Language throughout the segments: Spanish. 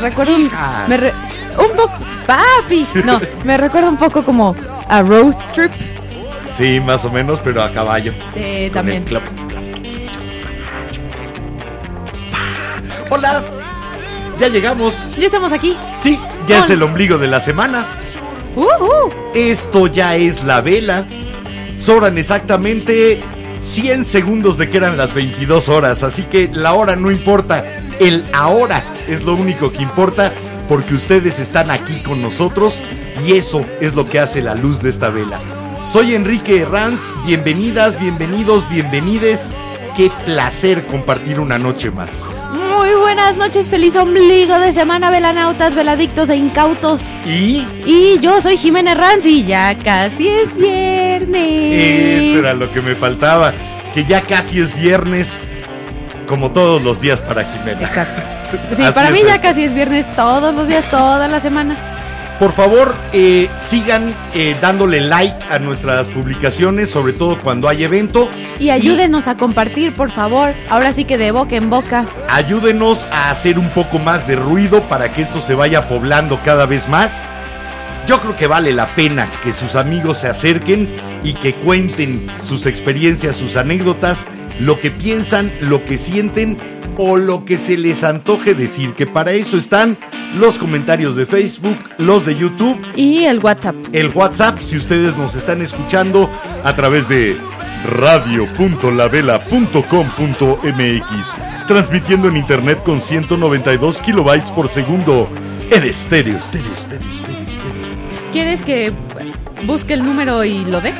Recuerda un, me re- un poco papi. No, me recuerda un poco como a road trip. Sí, más o menos, pero a caballo. Sí, Con también. clap. Hola, ya llegamos. Ya estamos aquí. Sí, ya es el ombligo de la semana. Uh, uh. Esto ya es la vela. Sobran exactamente 100 segundos de que eran las 22 horas, así que la hora no importa, el ahora es lo único que importa porque ustedes están aquí con nosotros y eso es lo que hace la luz de esta vela. Soy Enrique Herranz, bienvenidas, bienvenidos, bienvenides. Qué placer compartir una noche más. Muy buenas noches, feliz ombligo de semana, velanautas, veladictos e incautos. Y Y yo soy Jimena Herranz y ya casi es viernes. Eso era lo que me faltaba, que ya casi es viernes, como todos los días para Jimena. Exacto. Sí, Así para mí ya esto. casi es viernes todos los días, toda la semana. Por favor, eh, sigan eh, dándole like a nuestras publicaciones, sobre todo cuando hay evento. Y ayúdenos a compartir, por favor. Ahora sí que de boca en boca. Ayúdenos a hacer un poco más de ruido para que esto se vaya poblando cada vez más. Yo creo que vale la pena que sus amigos se acerquen y que cuenten sus experiencias, sus anécdotas, lo que piensan, lo que sienten o lo que se les antoje decir, que para eso están los comentarios de Facebook, los de YouTube Y el WhatsApp. el WhatsApp si ustedes nos están escuchando a través de radio.lavela.com.mx, transmitiendo en internet con 192 kilobytes por segundo en estéreo, estéreo, estéreo, estéreo, estéreo. ¿Quieres que busque el número y lo dé?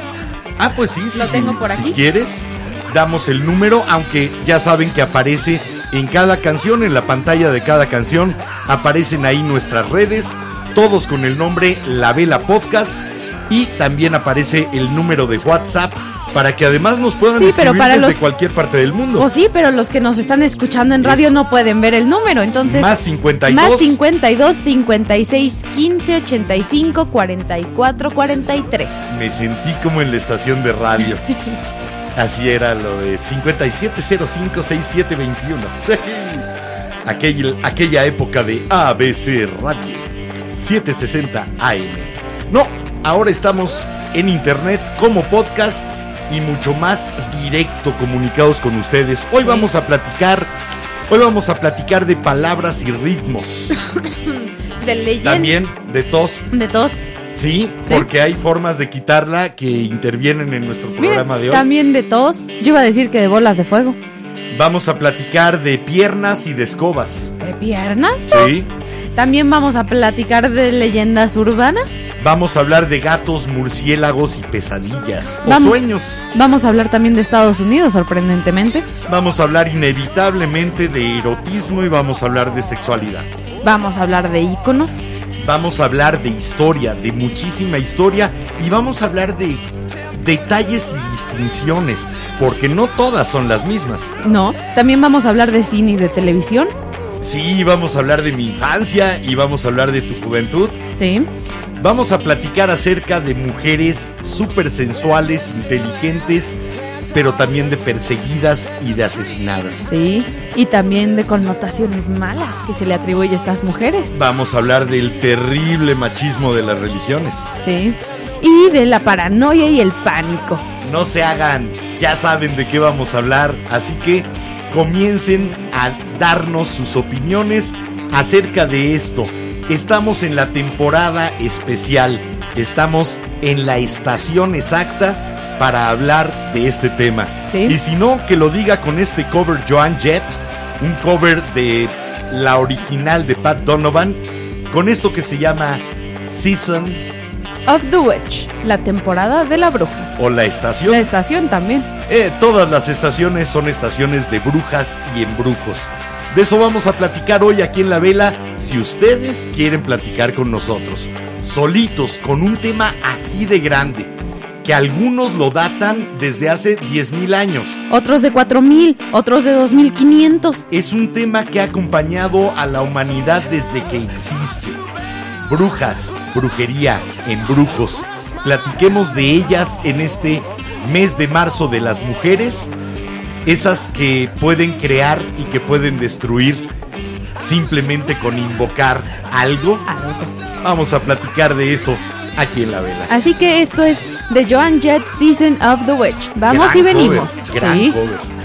Ah, pues sí, Lo si- tengo por si aquí. quieres, damos el número, aunque ya saben que aparece en cada canción, en la pantalla de cada canción, aparecen ahí nuestras redes, todos con el nombre La Vela Podcast, y también aparece el número de WhatsApp para que además nos puedan Sí, pero escribir para desde los- cualquier parte del mundo. O sí, pero los que nos están escuchando en radio Es- no pueden ver el número, entonces... Más 52. Más 52 56 15 85 44 43. Me sentí como en la estación de radio. Así era lo de 57056721. Aquella, aquella época de ABC Radio 760 AM. No, ahora estamos en internet como podcast y mucho más directo comunicados con ustedes. Hoy vamos a platicar, hoy vamos a platicar de palabras y ritmos. De. También de tos De todos. Sí, Sí. porque hay formas de quitarla que intervienen en nuestro programa Miren, de hoy. también de todos. Yo iba a decir que de bolas de fuego. Vamos a platicar de piernas y de escobas. ¿De piernas? Sí. También vamos a platicar de leyendas urbanas. Vamos a hablar de gatos, murciélagos y pesadillas. O sueños. Vamos a hablar también de Estados Unidos, sorprendentemente. Vamos a hablar inevitablemente de erotismo y vamos a hablar de sexualidad. Vamos a hablar de íconos. Vamos a hablar de historia, de muchísima historia y vamos a hablar de detalles y distinciones, porque no todas son las mismas. No. También vamos a hablar de cine y de televisión. Sí, vamos a hablar de mi infancia y vamos a hablar de tu juventud. Sí. Vamos a platicar acerca de mujeres súper sensuales, inteligentes, pero también de perseguidas y de asesinadas. Sí. Y también de connotaciones malas que se le atribuye a estas mujeres. Vamos a hablar del terrible machismo de las religiones. Sí. y de la paranoia y el pánico. No se hagan, ya saben de qué vamos a hablar, así que comiencen a darnos sus opiniones acerca de esto. Estamos en la temporada especial, estamos en la estación exacta para hablar de este tema. Sí. Y si no, que lo diga con este cover Joan Jett, un cover de la original de Pat Donovan, con esto que se llama Season Of the Witch, la temporada de la bruja. o la estación. La estación también. Eh, todas las estaciones son estaciones de brujas y embrujos. De eso vamos a platicar hoy aquí en la vela, si ustedes quieren platicar con nosotros. Solitos, con un tema así de grande, que algunos lo datan desde hace 10.000 años. Otros de 4000, otros de 2500. Es un tema que ha acompañado a la humanidad desde que existe. Brujas, brujería, embrujos. Platiquemos de ellas en este mes de marzo de las mujeres. Esas que pueden crear y que pueden destruir simplemente con invocar algo. Vamos a platicar de eso aquí en la vela. Así que esto es The Joan Jett Season of the Witch. Vamos Gran y venimos. cover, gran Sí. cover.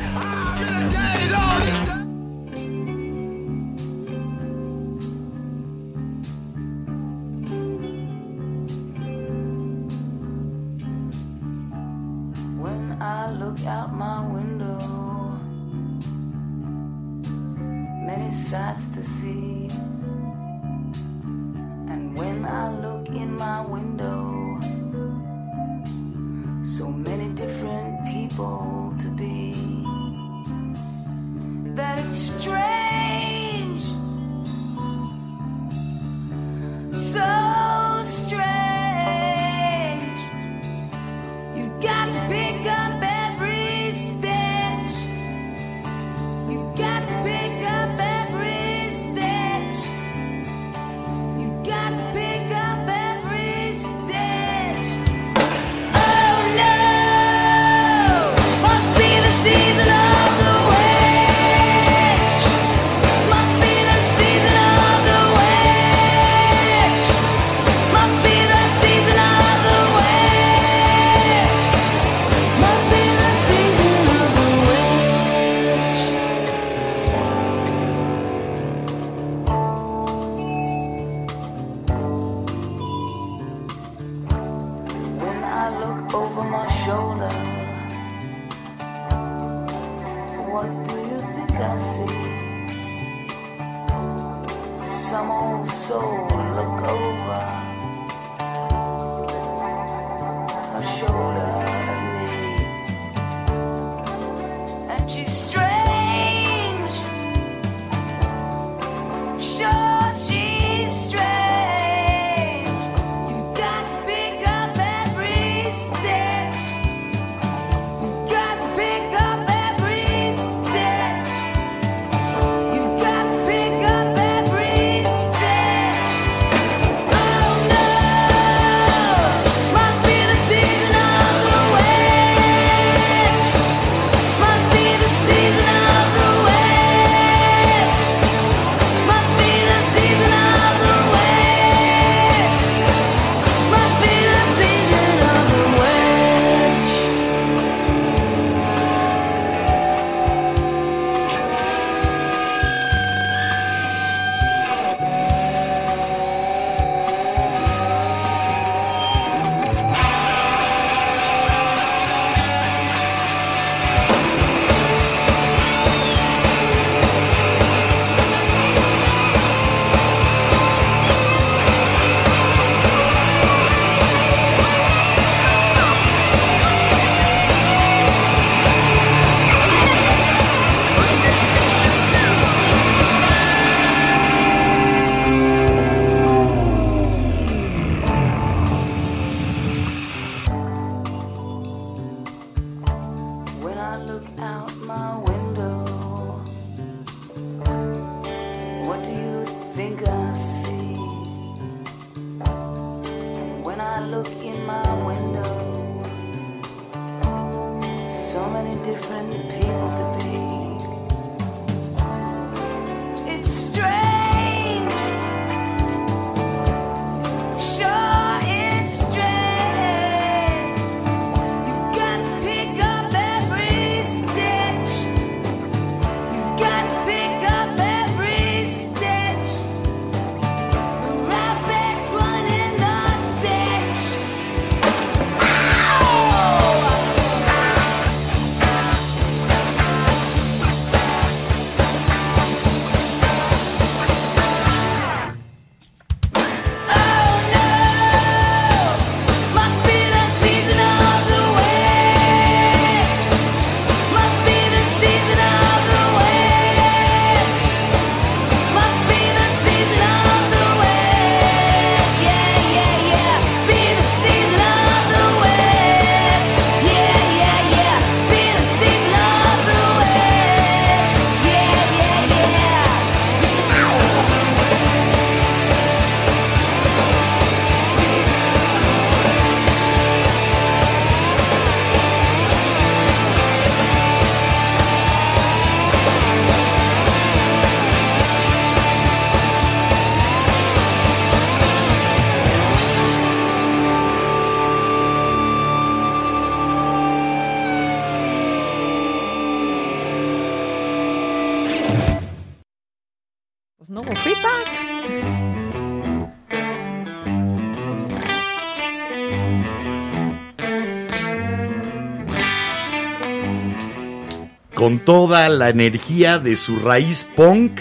Con toda la energía de su raíz punk.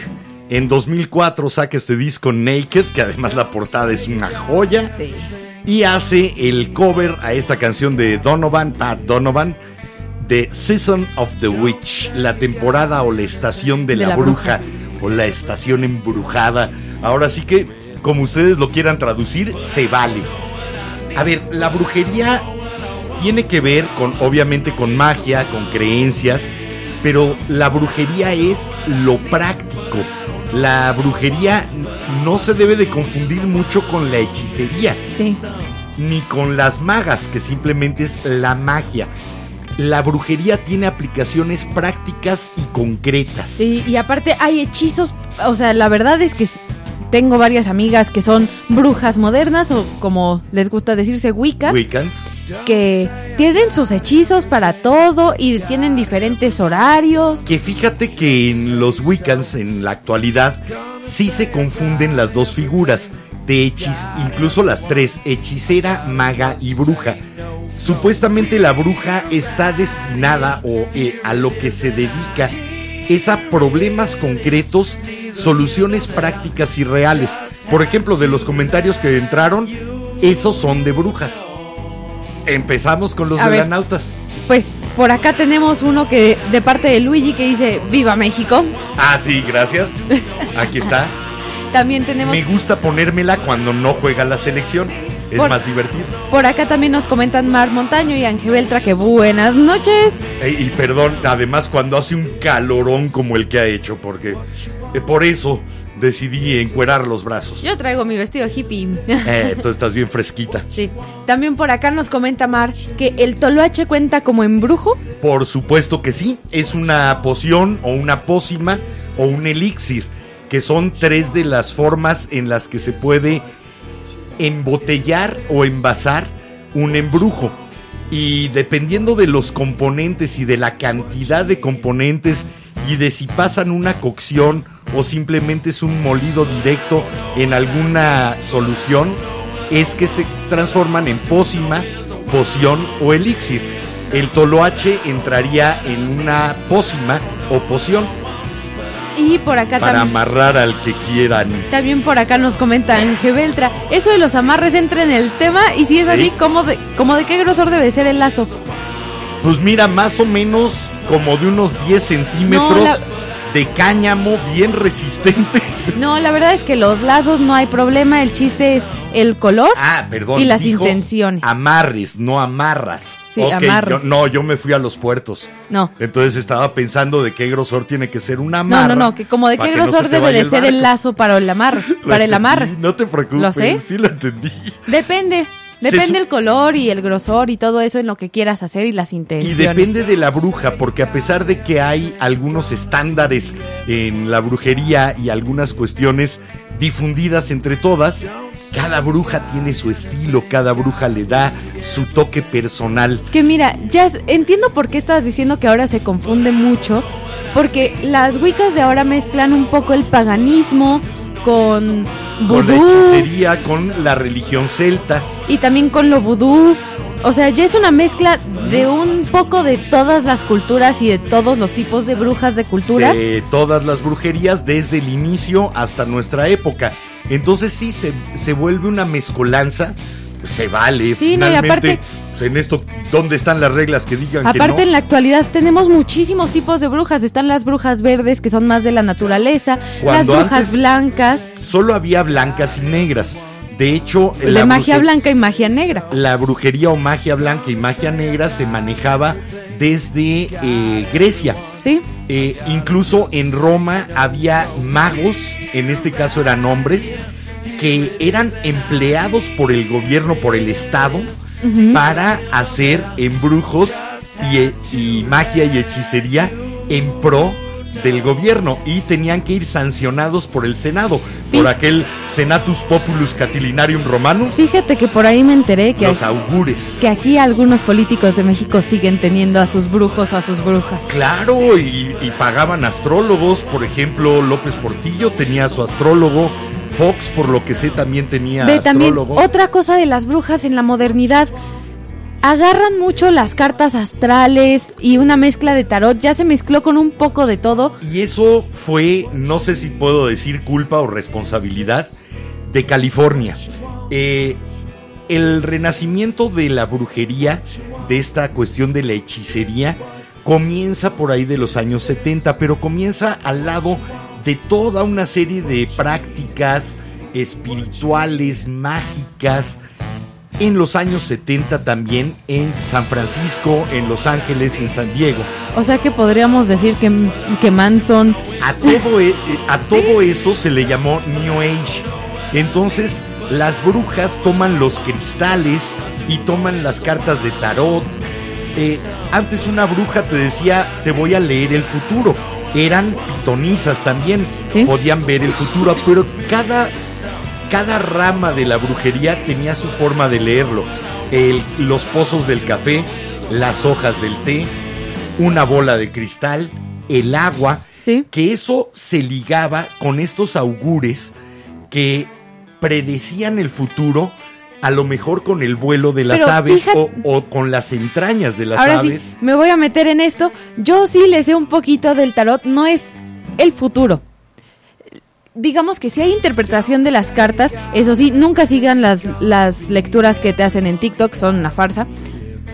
En 2004 saca este disco Naked, que además la portada es una joya. Sí. Y hace el cover a esta canción de Donovan, Pat Donovan, de Season of the Witch, la temporada o la estación de, la, bruja, o la estación embrujada. Ahora sí que, como ustedes lo quieran traducir, se vale. A ver, la brujería tiene que ver con, obviamente, con magia, con creencias, pero la brujería es lo práctico. La brujería no se debe de confundir mucho con la hechicería Sí. ni con las magas, que simplemente es la magia. La brujería tiene aplicaciones prácticas y concretas. Sí, y aparte hay hechizos, o sea, la verdad es que tengo varias amigas que son brujas modernas o como les gusta decirse Wicca, Wiccans. que tienen sus hechizos para todo y tienen diferentes horarios. Que fíjate que en los Wiccans en la actualidad sí se confunden las dos figuras de hechis, incluso las tres, hechicera, maga y bruja. Supuestamente la bruja está destinada o eh, a lo que se dedica es a problemas concretos, soluciones prácticas y reales. Por ejemplo, de los comentarios que entraron, esos son de bruja. Empezamos con los A ver. velanautas. Pues por acá tenemos uno que de parte de Luigi que dice Viva México. Ah, sí, gracias. Aquí está. También tenemos Me gusta ponérmela cuando no juega la selección. Es Por- más divertido. por acá también nos comentan Mar Montaño y Ángel Beltra que buenas noches. Y perdón, además cuando hace un calorón como el que ha hecho, porque eh, por eso decidí encuerar los brazos. Yo traigo mi vestido hippie. Eh, tú estás bien fresquita. Sí. También por acá nos comenta Mar que el toloache cuenta como embrujo. Por supuesto que sí, es una poción o una pócima o un elixir, que son tres de las formas en las que se puede embotellar o envasar un embrujo. Y dependiendo de los componentes y de la cantidad de componentes y de si pasan una cocción o simplemente es un molido directo en alguna solución, es que se transforman en pócima, poción o elixir. El toloache entraría en una pócima o poción Y por acá para también. amarrar al que quieran. También por acá nos comenta Ángel Beltra. Eso de los amarres entra en el tema. Y si es Sí. así, ¿cómo de, como de qué grosor debe ser el lazo? Pues mira, más o menos como de unos 10 centímetros No, la- de cáñamo bien resistente. No, la verdad es que los lazos no hay problema. El chiste es el color. Ah, perdón. Y las dijo intenciones. Amarres, no amarras. Sí, Ok, amarres. yo- no, yo me fui a los puertos. No. Entonces estaba pensando de qué grosor tiene que ser una No, amarra. no, no, que como de qué no grosor debe de ser el lazo para el amarre, Lo para el amarre. No te preocupes, ¿Lo sé? sí lo entendí. Depende, depende el color y el grosor y todo eso en lo que quieras hacer y las Y intenciones. depende de la bruja, porque a pesar de que hay algunos estándares en la brujería y algunas cuestiones difundidas entre todas, cada bruja tiene su estilo, cada bruja le da su toque personal. Que mira, ya entiendo por qué estabas diciendo que ahora se confunde mucho, porque las wiccas de ahora mezclan un poco el paganismo con Con la vudú hechicería, con la religión celta. y también con lo vudú. O sea, ya es una mezcla de un poco de todas las culturas y de todos los tipos de brujas de culturas. de todas las brujerías desde el inicio hasta nuestra época. Entonces sí se, se vuelve una mezcolanza, se vale. Sí, no, y finalmente, aparte- pues, en esto, ¿dónde están las reglas que digan Aparte que en no? la actualidad tenemos muchísimos tipos de brujas. Están las brujas verdes que son más de la naturaleza, las brujas blancas, Solo había blancas y negras. De hecho, la magia blanca y magia negra. La brujería o magia blanca y magia negra se manejaba desde eh, Grecia. ¿Sí? Eh, incluso en Roma había magos, en este caso eran hombres, que eran empleados por el gobierno, por el Estado, para hacer embrujos y, y magia y hechicería en pro del gobierno y tenían que ir sancionados por el Senado, por aquel Senatus Populus Catilinarium Romanus, Fíjate que por ahí me enteré que, los augures. que aquí algunos políticos de México siguen teniendo a sus brujos o a sus brujas. Claro, y, y pagaban astrólogos, por ejemplo, López Portillo tenía su astrólogo, Fox, por lo que sé, también tenía Ve también astrólogo. otra cosa de las brujas en la modernidad. Agarran mucho las cartas astrales y una mezcla de tarot, ya se mezcló con un poco de todo. Y eso fue, no sé si puedo decir culpa o responsabilidad, de California. Eh, el renacimiento de la brujería, de esta cuestión de la hechicería, comienza por ahí de los años 70, pero comienza al lado de toda una serie de prácticas espirituales, mágicas, en los años 70 también en San Francisco, en Los Ángeles, en San Diego. O sea que podríamos decir que, que Manson... A todo, e- a todo eso se le llamó New Age. Entonces, las brujas toman los cristales y toman las cartas de tarot. Eh, antes una bruja te decía, te voy a leer el futuro. Eran pitonizas también, Sí. podían ver el futuro, pero cada, cada rama de la brujería tenía su forma de leerlo. El- los pozos del café, las hojas del té, una bola de cristal, el agua, Sí. que eso se ligaba con estos augures que predecían el futuro, a lo mejor con el vuelo de las Pero aves fíjate- o, o con las entrañas de las Ahora aves. sí, me voy a meter en esto. Yo sí le sé un poquito del tarot, no es el futuro. Digamos que si hay interpretación de las cartas, eso sí, nunca sigan las, las lecturas que te hacen en TikTok, son una farsa.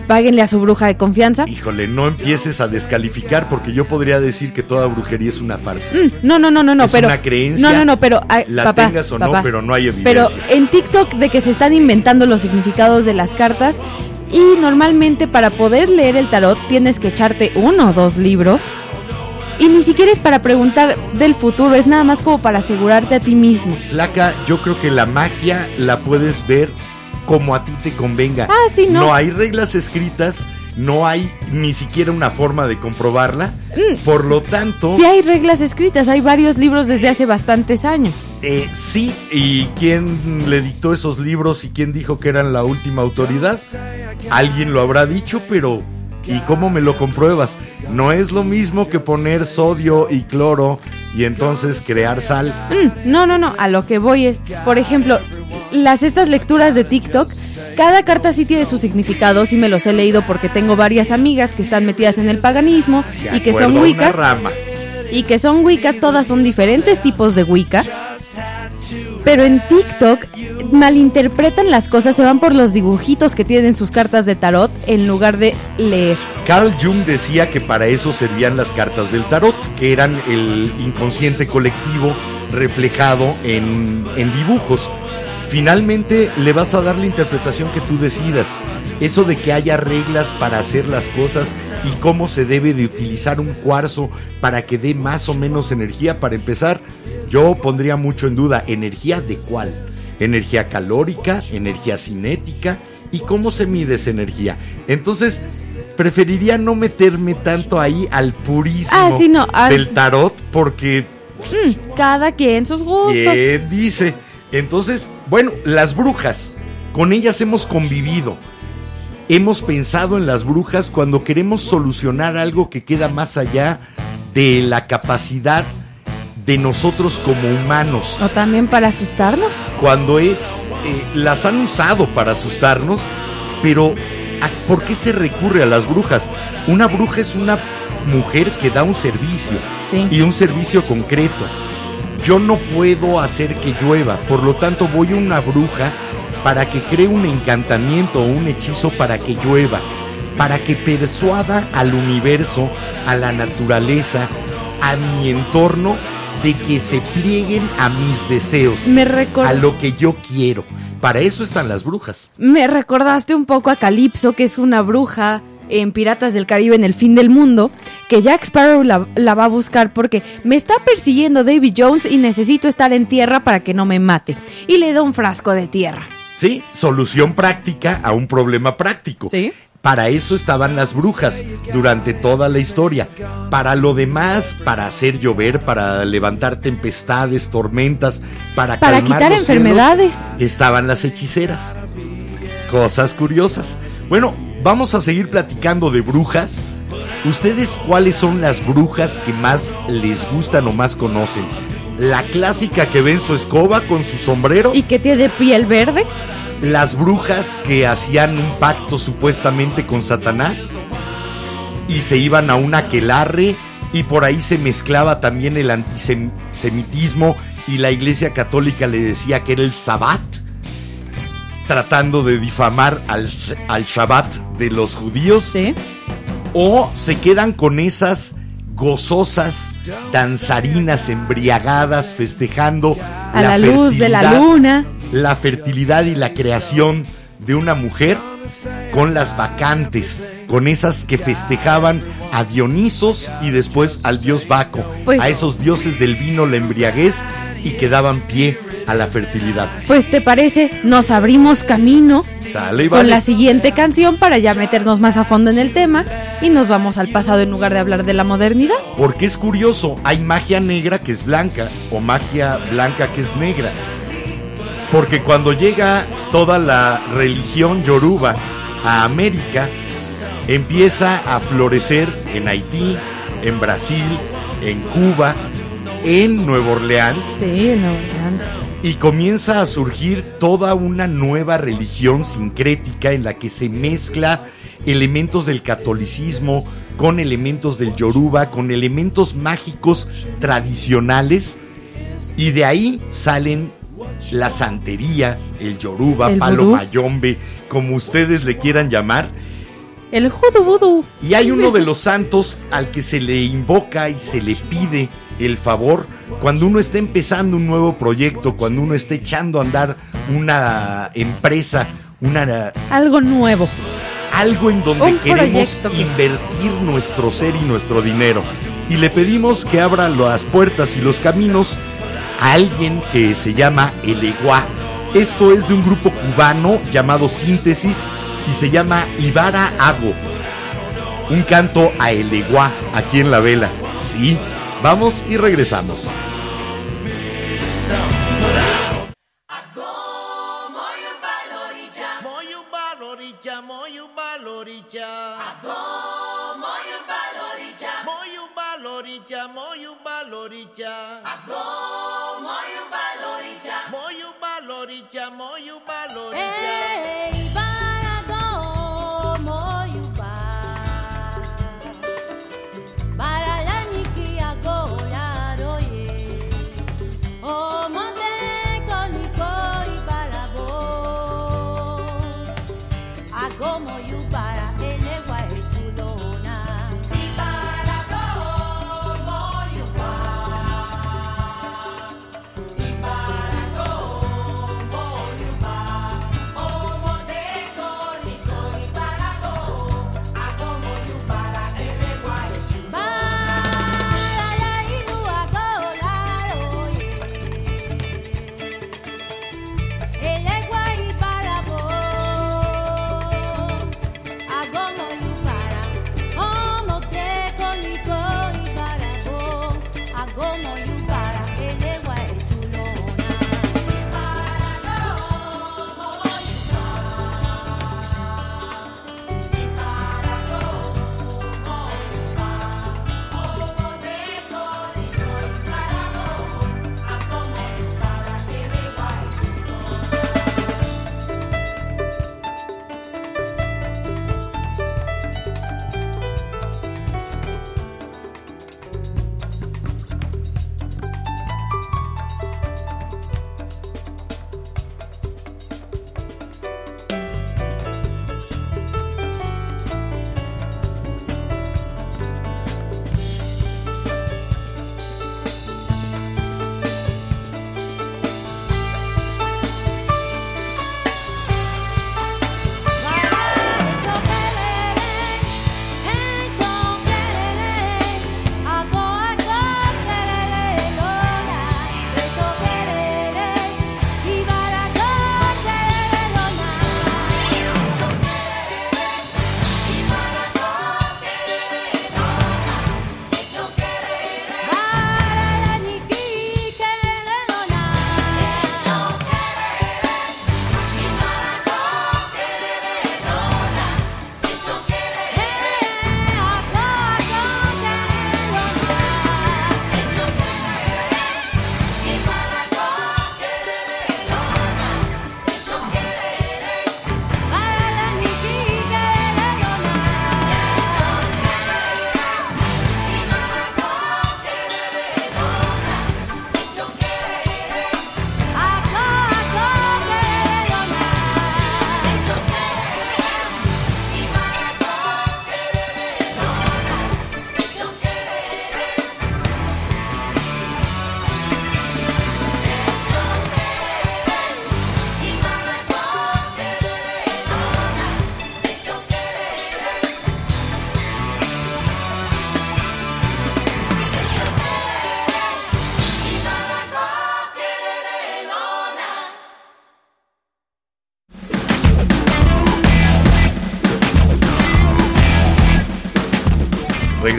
Páguenle a su bruja de confianza. Híjole, no empieces a descalificar porque yo podría decir que toda brujería es una farsa. Mm, No, no, no, no, no, Es pero una creencia, No, no, no, pero ay, la papá, tengas o no, pero no hay Pero evidencia. en TikTok de que se están inventando los significados de las cartas y normalmente para poder leer el tarot tienes que echarte uno o dos libros y ni siquiera es para preguntar del futuro, es nada más como para asegurarte a ti mismo. Flaca, yo creo que la magia la puedes ver como a ti te convenga. Ah, sí, no. hay reglas escritas, no hay ni siquiera una forma de comprobarla. Mm. Por lo tanto, Sí hay reglas escritas, hay varios libros desde hace bastantes años. eh, sí, ¿y quién le dictó esos libros y quién dijo que eran la última autoridad? Alguien lo habrá dicho, pero ¿y cómo me lo compruebas? No es lo mismo que poner sodio y cloro y entonces crear sal. Mm, no, no, no, a lo que voy es, por ejemplo, las estas lecturas de TikTok, cada carta sí tiene su significado, sí me los he leído porque tengo varias amigas que están metidas en el paganismo De y que son wiccas rama. y que son wiccas, todas son diferentes tipos de wicca. Pero en TikTok malinterpretan las cosas, se van por los dibujitos que tienen sus cartas de tarot en lugar de leer. Carl Jung decía que para eso servían las cartas del tarot, que eran el inconsciente colectivo reflejado en, en dibujos. Finalmente le vas a dar la interpretación que tú decidas. Eso de que haya reglas para hacer las cosas y cómo se debe de utilizar un cuarzo para que dé más o menos energía, para empezar, yo pondría mucho en duda, ¿energía de cuál? ¿Energía calórica? ¿Energía cinética? ¿Y cómo se mide esa energía? Entonces, preferiría no meterme tanto ahí al purismo Ah, sí, no, del tarot porque Mm, cada quien sus gustos. ¿Quién dice? Entonces, bueno, las brujas, con ellas hemos convivido. Hemos pensado en las brujas cuando queremos solucionar algo que queda más allá de la capacidad de nosotros como humanos. O también para asustarnos. Cuando es, eh, las han usado para asustarnos, pero ¿a- ¿por qué se recurre a las brujas? Una bruja es una mujer que da un servicio Sí. y un servicio concreto. Yo no puedo hacer que llueva, por lo tanto voy a una bruja para que cree un encantamiento o un hechizo para que llueva, para que persuada al universo, a la naturaleza, a mi entorno, de que se plieguen a mis deseos, Me, a lo que yo quiero. Para eso están las brujas. me recordaste un poco a Calypso, que es una bruja en Piratas del Caribe en el fin del mundo, que Jack Sparrow la, la va a buscar porque me está persiguiendo Davy Jones y necesito estar en tierra para que no me mate. Y le da un frasco de tierra. Sí, solución práctica a un problema práctico. Sí. Para eso estaban las brujas durante toda la historia. Para lo demás, para hacer llover, para levantar tempestades, tormentas, para, Para calmar quitar los enfermedades. cielos, estaban las hechiceras. Cosas curiosas. Bueno, vamos a seguir platicando de brujas. ¿Ustedes cuáles son las brujas que más les gustan o más conocen? ¿La clásica que ve en su escoba con su sombrero? Y que tiene piel verde. las brujas que hacían un pacto supuestamente con Satanás y se iban a un aquelarre y por ahí se mezclaba también el antisemitismo y la iglesia católica le decía que era el sabbat tratando de difamar al, al Shabbat de los judíos Sí. o se quedan con esas gozosas danzarinas embriagadas festejando A la, luz de la fertilidad- luna. la fertilidad y la creación de una mujer con las vacantes, con esas que festejaban a Dionisos y después al dios Baco, Pues- a esos dioses del vino, la embriaguez y que daban pie a la fertilidad. Pues te parece, nos abrimos camino Sale con la siguiente canción para ya meternos más a fondo en el tema y nos vamos al pasado en lugar de hablar de la modernidad. Porque es curioso, hay magia negra que es blanca o magia blanca que es negra. Porque cuando llega toda la religión yoruba a América, empieza a florecer en Haití, en Brasil, en Cuba, en Nueva Orleans Sí, no, y comienza a surgir toda una nueva religión sincrética en la que se mezcla elementos del catolicismo con elementos del yoruba, con elementos mágicos tradicionales y de ahí salen la santería, el yoruba, El palo mayombe, como ustedes le quieran llamar. El judo. Y hay uno de los santos al que se le invoca y se le pide el favor cuando uno está empezando un nuevo proyecto, cuando uno está echando a andar una empresa, una Algo nuevo. algo en donde Un queremos proyecto invertir nuestro ser y nuestro dinero. Y le pedimos que abra las puertas y los caminos a alguien que se llama El Eguá. Esto es de un grupo cubano llamado Síntesis y se llama Ibara Ago. Un canto a El Eguá aquí en la vela. Sí, vamos y regresamos. Moyuba loricha, moyuba loricha.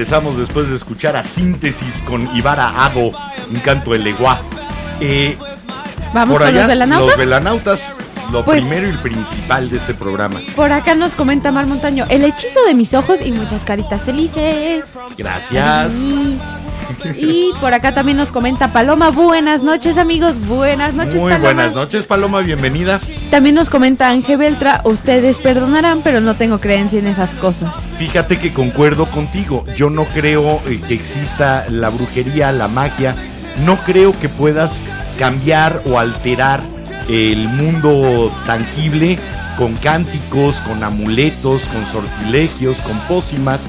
Regresamos después de escuchar a Síntesis con Ibara Ago, un canto de Leguá. Eh, Vamos por con allá, los velanautas. los velanautas, lo Pues- primero y principal de este programa. Por acá nos comenta Mar Montaño, el hechizo de mis ojos y muchas caritas felices. Gracias. Y, y por acá también nos comenta Paloma, buenas noches amigos, buenas noches Muy Paloma. buenas noches, Paloma, bienvenida. También nos comenta Ángel Beltra, ustedes perdonarán, pero no tengo creencia en esas cosas. Fíjate que concuerdo contigo. Yo no creo eh, que exista la brujería, la magia. No creo que puedas cambiar o alterar el mundo tangible con cánticos, con amuletos, con sortilegios, con pócimas.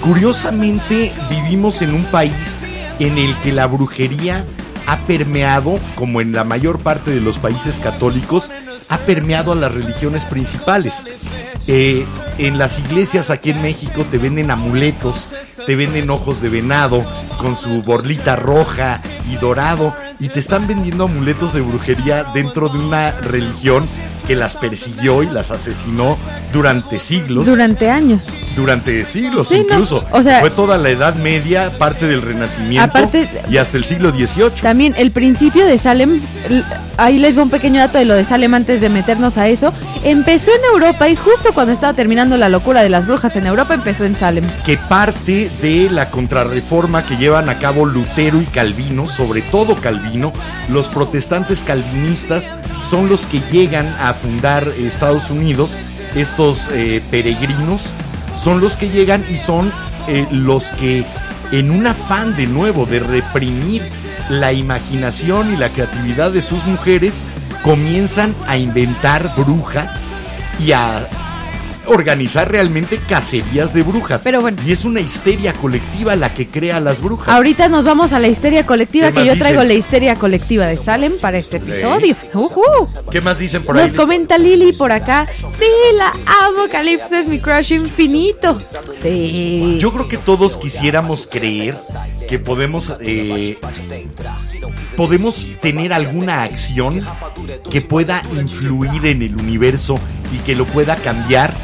Curiosamente vivimos en un país en el que la brujería ha permeado, como en la mayor parte de los países católicos, ha permeado a las religiones principales. Eh, en las iglesias aquí en México te venden amuletos, te venden ojos de venado con su borlita roja y dorado y te están vendiendo amuletos de brujería dentro de una religión que las persiguió y las asesinó durante siglos Durante años. Durante siglos Sí, no, incluso. o sea- Fue toda la Edad Media, parte del Renacimiento Aparte- y hasta el siglo XVIII. También el principio de Salem, ahí les va un pequeño dato de lo de Salem antes de meternos a eso. Empezó en Europa y justo cuando estaba terminando la locura de las brujas en Europa empezó en Salem. que parte de la contrarreforma que llevan a cabo Lutero y Calvino, sobre todo Calvino, los protestantes calvinistas son los que llegan a fundar Estados Unidos, estos eh, peregrinos son los que llegan y son eh, los que en un afán de nuevo de reprimir la imaginación y la creatividad de sus mujeres, comienzan a inventar brujas y a organizar realmente cacerías de brujas. Pero bueno. Y es una histeria colectiva la que crea las brujas. Ahorita nos vamos a la histeria colectiva, ¿Qué que yo traigo dicen? la histeria colectiva de Salem para este episodio. Ujú. ¿Qué más dicen por ahí? Nos comenta Lili por acá. Sí, la amo, Calypso es mi crush infinito. Sí. Yo creo que todos quisiéramos creer que podemos eh, podemos tener alguna acción que pueda influir en el universo y que lo pueda cambiar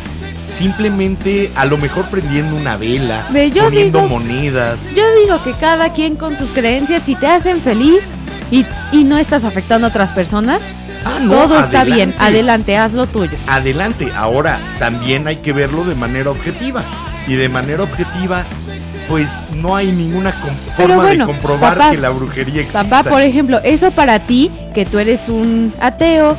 simplemente a lo mejor prendiendo una vela, Ve, yo poniendo digo- monedas. Yo digo que cada quien con sus creencias, si te hacen feliz y, y no estás afectando a otras personas, Ah, no, todo está adelante. bien. Adelante, haz lo tuyo. Adelante, ahora también hay que verlo de manera objetiva y de manera objetiva pues no hay ninguna forma bueno, de comprobar papá, que la brujería exista. Papá, por ejemplo, eso para ti, que tú eres un ateo,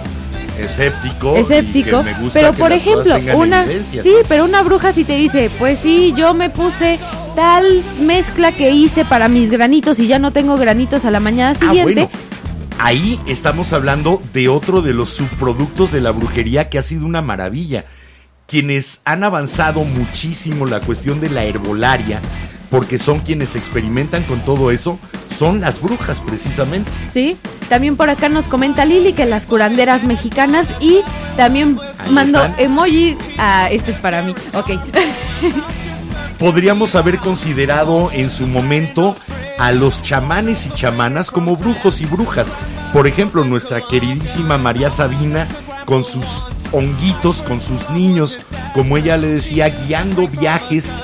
escéptico, y escéptico, que me gusta pero que por ejemplo, una evidencia. sí, pero una bruja si te dice, pues sí, yo me puse tal mezcla que hice para mis granitos y ya no tengo granitos a la mañana Ah, siguiente. bueno. Ahí estamos hablando de otro de los subproductos de la brujería que ha sido una maravilla. Quienes han avanzado muchísimo la cuestión de la herbolaria, porque son quienes experimentan con todo eso, son las brujas precisamente. Sí, también por acá nos comenta Lili que las curanderas mexicanas y también Ahí mando están. emoji. Ah, este es para mí. Ok. Podríamos haber considerado en su momento a los chamanes y chamanas como brujos y brujas. Por ejemplo, nuestra queridísima María Sabina con sus honguitos, con sus niños, como ella le decía, guiando viajes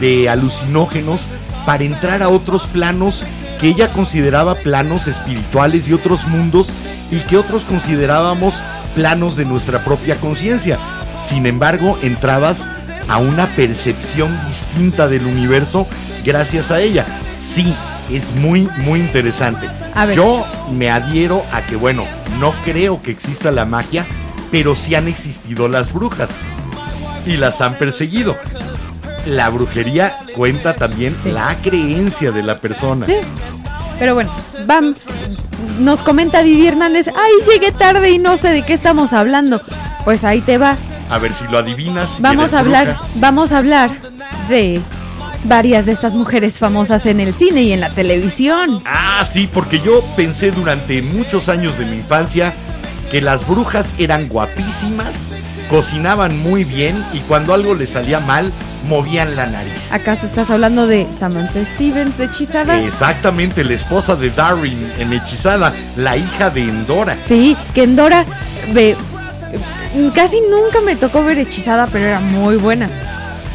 de alucinógenos para entrar a otros planos que ella consideraba planos espirituales y otros mundos y que otros considerábamos planos de nuestra propia conciencia. Sin embargo, entrabas a una percepción distinta del universo gracias a ella. Sí, es muy, muy interesante. Yo me adhiero a que, bueno, no creo que exista la magia, pero sí han existido las brujas y las han perseguido. La brujería cuenta también Sí. la creencia de la persona. Sí. Pero bueno, Bam nos comenta Vivi Hernández, ay, llegué tarde y no sé de qué estamos hablando. Pues ahí te va. A ver si lo adivinas. Vamos a hablar, bruja. vamos a hablar de varias de estas mujeres famosas en el cine y en la televisión. Ah, sí, porque yo pensé durante muchos años de mi infancia que las brujas eran guapísimas, cocinaban muy bien y cuando algo les salía mal, movían la nariz. ¿Acaso estás hablando de Samantha Stevens de Hechizada? Exactamente, la esposa de Darwin en Hechizada, la hija de Endora. Sí, que en Dora ve, casi nunca me tocó ver Hechizada, pero era muy buena.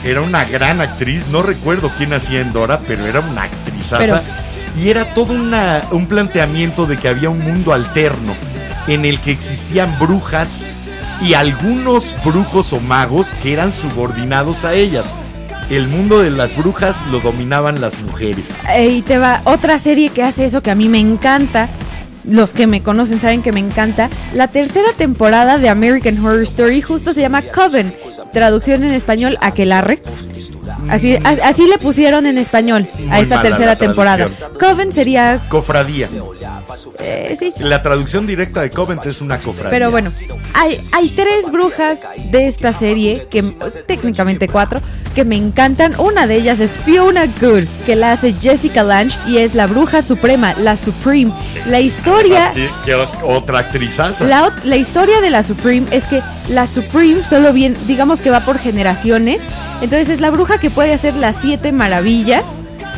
era una gran actriz, no recuerdo quién hacía en Dora, pero era una actrizaza. Pero- y era todo una- un planteamiento de que había un mundo alterno en el que existían brujas y algunos brujos o magos que eran subordinados a ellas. El mundo de las brujas lo dominaban las mujeres. Y te va otra serie que hace eso que a mí me encanta. Los que me conocen saben que me encanta. La tercera temporada de American Horror Story justo se llama Coven. Traducción en español, Aquelarre. Así, a- así le pusieron en español Muy a esta tercera temporada. Coven sería, Cofradía. Eh, sí, La traducción directa de Covent es una cofradía. Pero bueno, hay, hay tres brujas de esta serie, que técnicamente cuatro, que me encantan. Una de ellas es Fiona Good, que la hace Jessica Lange y es la bruja suprema, la Supreme. La historia... Además, otra actrizaza. La, la historia de la Supreme es que la Supreme solo bien, digamos que va por generaciones. Entonces es la bruja que puede hacer las siete maravillas.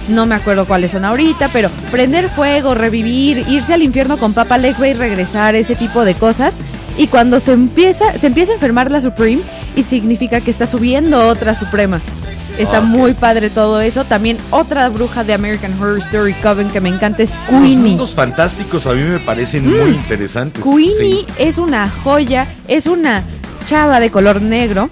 No me acuerdo cuáles son ahorita, pero prender fuego, revivir, irse al infierno con Papa Legba y regresar, ese tipo de cosas. Y cuando se empieza, se empieza a enfermar la Supreme, y significa que está subiendo otra Suprema. Está muy padre todo eso. También otra bruja de American Horror Story Coven que me encanta es Los Queenie. mundos fantásticos a mí me parecen muy interesantes. Queenie Sí. es una joya, es una chava de color negro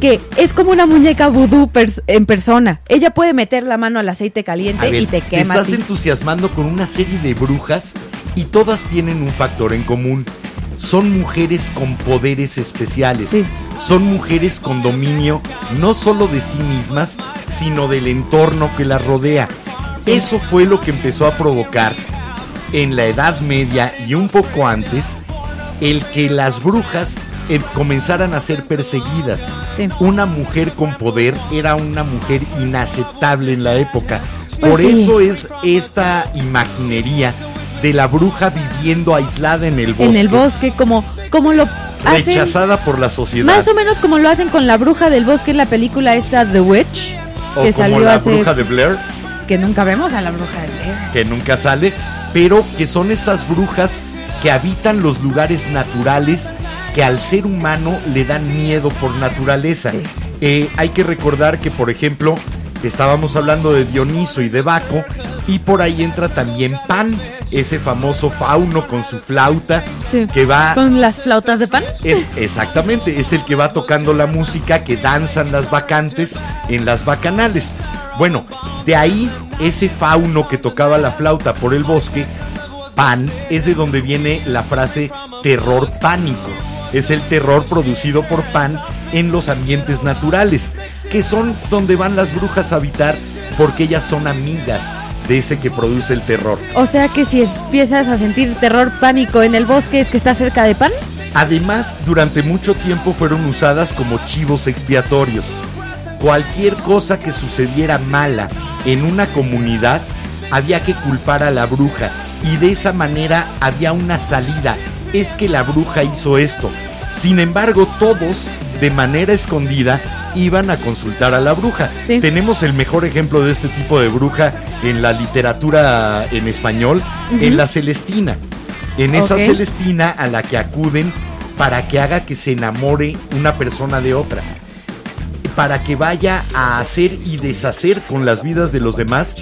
que es como una muñeca vudú pers- en persona. Ella puede meter la mano al aceite caliente ver, y te quema. a estás ti. entusiasmando con una serie de brujas y todas tienen un factor en común. Son mujeres con poderes especiales. Sí. Son mujeres con dominio no solo de sí mismas, sino del entorno que las rodea. Eso fue lo que empezó a provocar en la Edad Media y un poco antes el que las brujas eh, comenzaran a ser perseguidas. Sí. Una mujer con poder era una mujer inaceptable en la época. Pues Por sí. eso es esta imaginería de la bruja viviendo aislada en el bosque, En el bosque, como, como lo hacen. rechazada por la sociedad. Más o menos como lo hacen con la bruja del bosque en la película esta The Witch. o que como salió la hace. bruja de Blair, Que nunca vemos a la bruja de Blair. que nunca sale, pero que son estas brujas que habitan los lugares naturales que al ser humano le dan miedo por naturaleza. Sí. Eh, hay que recordar que, por ejemplo, estábamos hablando de Dioniso y de Baco, y por ahí entra también Pan, ese famoso fauno con su flauta, Sí. que va Con las flautas de pan. es exactamente, es el que va tocando la música que danzan las vacantes en las bacanales. Bueno, de ahí ese fauno que tocaba la flauta por el bosque, pan, es de donde viene la frase terror pánico. Es el terror producido por pan en los ambientes naturales, que son donde van las brujas a habitar porque ellas son amigas de ese que produce el terror. O sea que si empiezas a sentir terror, pánico en el bosque, es que está cerca de pan. Además, durante mucho tiempo fueron usadas como chivos expiatorios. Cualquier cosa que sucediera mala en una comunidad, había que culpar a la bruja y de esa manera había una salida. Es que la bruja hizo esto. Sin embargo, todos, de manera escondida, iban a consultar a la bruja. Sí. Tenemos el mejor ejemplo de este tipo de bruja en la literatura en español, en la Celestina. En esa. Celestina a la que acuden para que haga que se enamore una persona de otra. Para que vaya a hacer y deshacer con las vidas de los demás,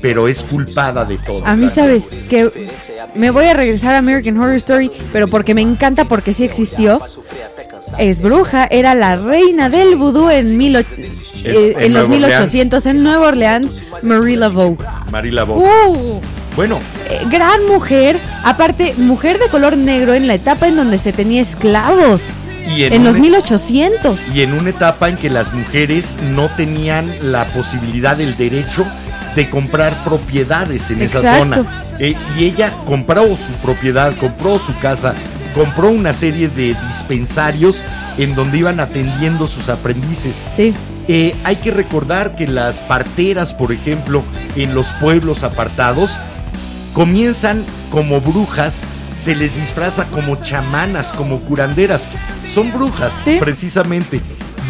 pero es culpada de todo. A mí, sabes, que me voy a regresar a American Horror Story, pero porque me encanta, porque sí existió. Es bruja, era la reina del vudú en, mil eh, en en los Nueva 1800 en Nueva Orleans, Marie Laveau. Marila Bo. Uh, Bueno, eh, gran mujer, aparte, mujer de color negro en la etapa en donde se tenía esclavos, y en, en los una- 1800. y en una etapa en que las mujeres no tenían la posibilidad, el derecho de comprar propiedades en esa zona. Eh, y ella compró su propiedad, compró su casa, compró una serie de dispensarios en donde iban atendiendo sus aprendices. Sí, Eh, hay que recordar que las parteras, por ejemplo, en los pueblos apartados, comienzan como brujas, se les disfraza como chamanas, como curanderas. Son brujas, Sí. precisamente.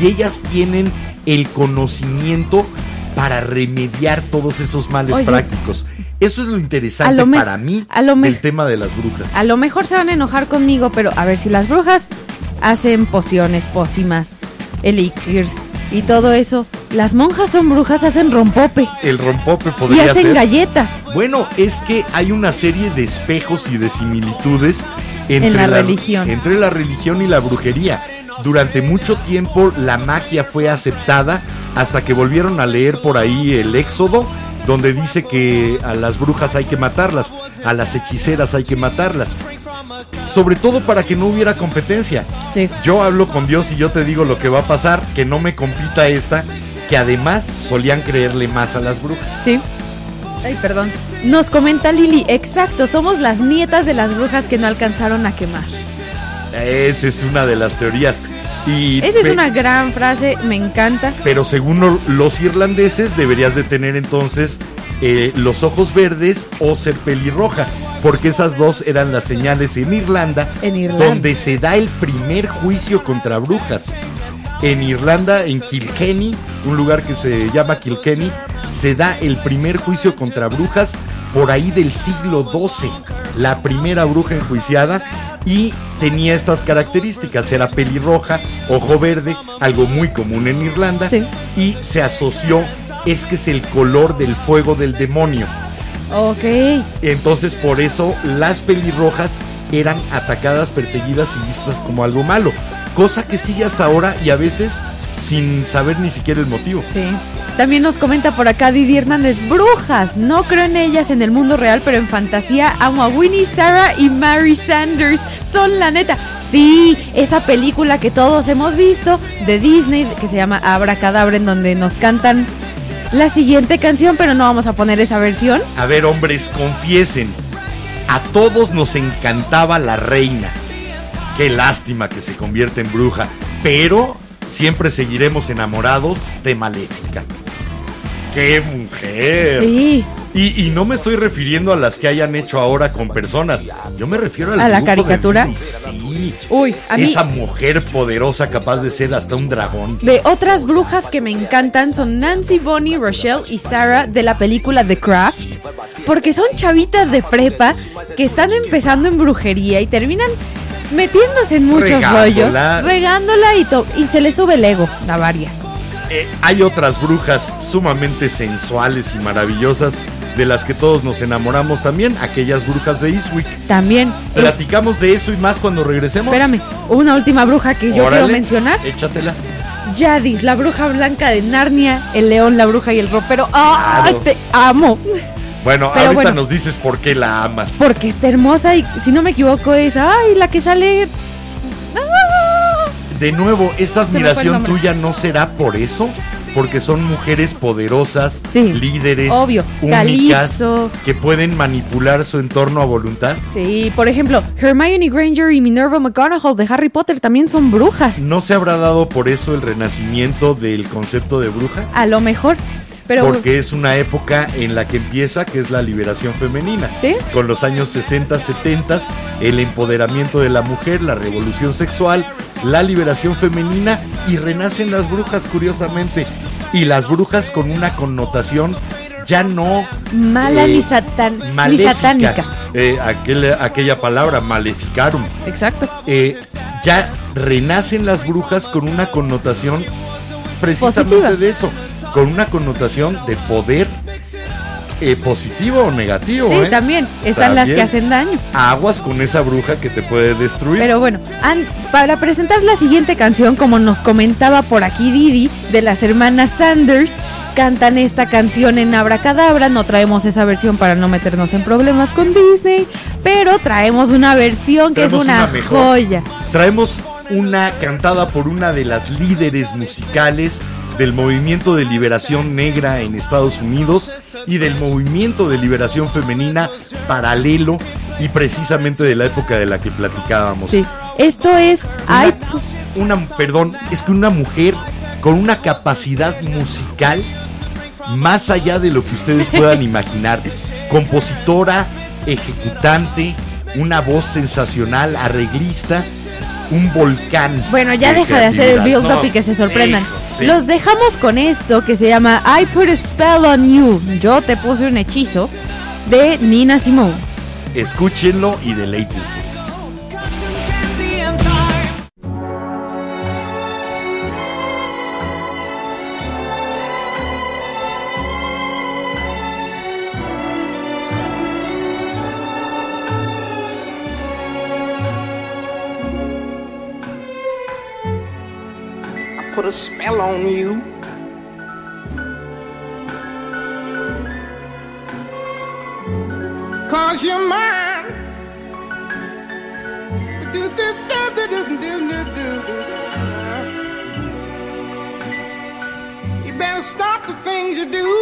Y ellas tienen el conocimiento para remediar todos esos males Oye. prácticos. Eso es lo interesante lo para mí a lo del tema de las brujas. a lo mejor se van a enojar conmigo, pero a ver si las brujas hacen pociones, pócimas, elixirs, y todo eso. Las monjas son brujas, hacen rompope El rompope y podría hacen ser. galletas. Bueno, es que hay una serie de espejos y de similitudes entre En la religión. entre la religión y la brujería. Durante mucho tiempo la magia fue aceptada hasta que volvieron a leer por ahí el Éxodo, donde dice que a las brujas hay que matarlas, a las hechiceras hay que matarlas. Sobre todo para que no hubiera competencia. Sí. Yo hablo con Dios y yo te digo lo que va a pasar, que no me compita esta, que además solían creerle más a las brujas. Sí. Ay, perdón. Nos comenta Lili, exacto, somos las nietas de las brujas que no alcanzaron a quemar. Esa es una de las teorías. Y Esa es una gran frase, me encanta. Pero según lo- los irlandeses deberías de tener entonces eh, los ojos verdes o ser pelirroja, porque esas dos eran las señales en Irlanda, En Irlanda. donde se da el primer juicio contra brujas. En Irlanda, en Kilkenny, un lugar que se llama Kilkenny, se da el primer juicio contra brujas por ahí del siglo XII. La primera bruja enjuiciada y tenía estas características. Era pelirroja, ojo verde, algo muy común en Irlanda. Sí. Y se asoció, es que es el color del fuego del demonio. Ok. Entonces por eso las pelirrojas eran atacadas, perseguidas y vistas como algo malo. Cosa que sigue hasta ahora y a veces sin saber ni siquiera el motivo. Sí. También nos comenta por acá Didi Hernández, brujas. No creo en ellas en el mundo real, pero en fantasía amo a Winnie, Sarah y Mary Sanders. Son la neta. Sí, esa película que todos hemos visto de Disney que se llama Abracadabra, en donde nos cantan la siguiente canción, pero no vamos a poner esa versión. A ver, hombres, confiesen. A todos nos encantaba la reina. Qué lástima que se convierte en bruja. Pero siempre seguiremos enamorados de Maléfica. ¡Qué mujer! Sí, Y, y no me estoy refiriendo a las que hayan hecho ahora con personas. Yo me refiero al ¿A la de caricatura? Sí. Uy, a mí- Esa mujer poderosa capaz de ser hasta un dragón. De otras brujas que me encantan son Nancy, Bonnie, Rochelle y Sarah de la película The Craft. Porque son chavitas de prepa que están empezando en brujería y terminan metiéndose en muchos Regándola. rollos, regándola y, y se les sube el ego a varias. Eh, hay otras brujas sumamente sensuales y maravillosas de las que todos nos enamoramos también, aquellas brujas de Eastwick. También, es- Platicamos de eso y más cuando regresemos. espérame, una última bruja que yo Órale, quiero mencionar. Échatela. Yadis, la bruja blanca de Narnia, el león, la bruja y el ropero. ¡Ah! Claro. Te amo. Bueno, Pero ahorita bueno. nos dices por qué la amas. Porque está hermosa y si no me equivoco es, ay, la que sale... De nuevo, esta admiración tuya no será por eso, porque son mujeres poderosas, Sí, líderes, obvio. únicas, que pueden manipular su entorno a voluntad. Sí, por ejemplo, Hermione Granger y Minerva McGonagall de Harry Potter también son brujas. ¿No se habrá dado por eso el renacimiento del concepto de bruja? A lo mejor. Pero Porque es una época en la que empieza, que es la liberación femenina. ¿Sí? Con los años 60, 70, el empoderamiento de la mujer, la revolución sexual, la liberación femenina y renacen las brujas, curiosamente. Y las brujas con una connotación ya no... mala eh, ni, satan ni maléfica. satánica. Eh, aquel- aquella palabra, maleficarum. Exacto. Eh, ya renacen las brujas con una connotación precisamente Positiva. de eso, con una connotación de poder eh, positivo o negativo. Sí, ¿eh? también. Están las que hacen daño. Aguas con esa bruja que te puede destruir. Pero bueno, para presentar la siguiente canción, como nos comentaba por aquí Didi, de las hermanas Sanders, cantan esta canción en Abracadabra. No traemos esa versión para no meternos en problemas con Disney, pero traemos una versión que Traemos es una, una joya. Traemos una cantada por una de las líderes musicales del movimiento de liberación negra en Estados Unidos y del movimiento de liberación femenina paralelo y precisamente de la época de la que platicábamos. Sí, esto es Una- una, perdón, es que una mujer con una capacidad musical más allá de lo que ustedes puedan imaginar. Compositora, ejecutante, una voz sensacional, arreglista, un volcán. Bueno, ya deja de hacer el build up No, y que se sorprendan. hijo, sí. Los dejamos con esto que se llama I Put a Spell on You. Yo te puse un hechizo de Nina Simone. Escúchenlo y deleítense. a spell on you. Cause you're mine. Do, do, do, you better stop the things you do.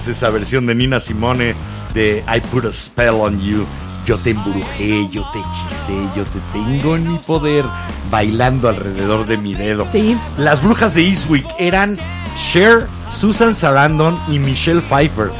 Más esa versión de Nina Simone de I Put a Spell on You. Yo te embrujé, yo te hechicé, yo te tengo en mi poder, bailando alrededor de mi dedo. Sí. Las brujas de Eastwick eran Cher, Susan Sarandon y Michelle Pfeiffer.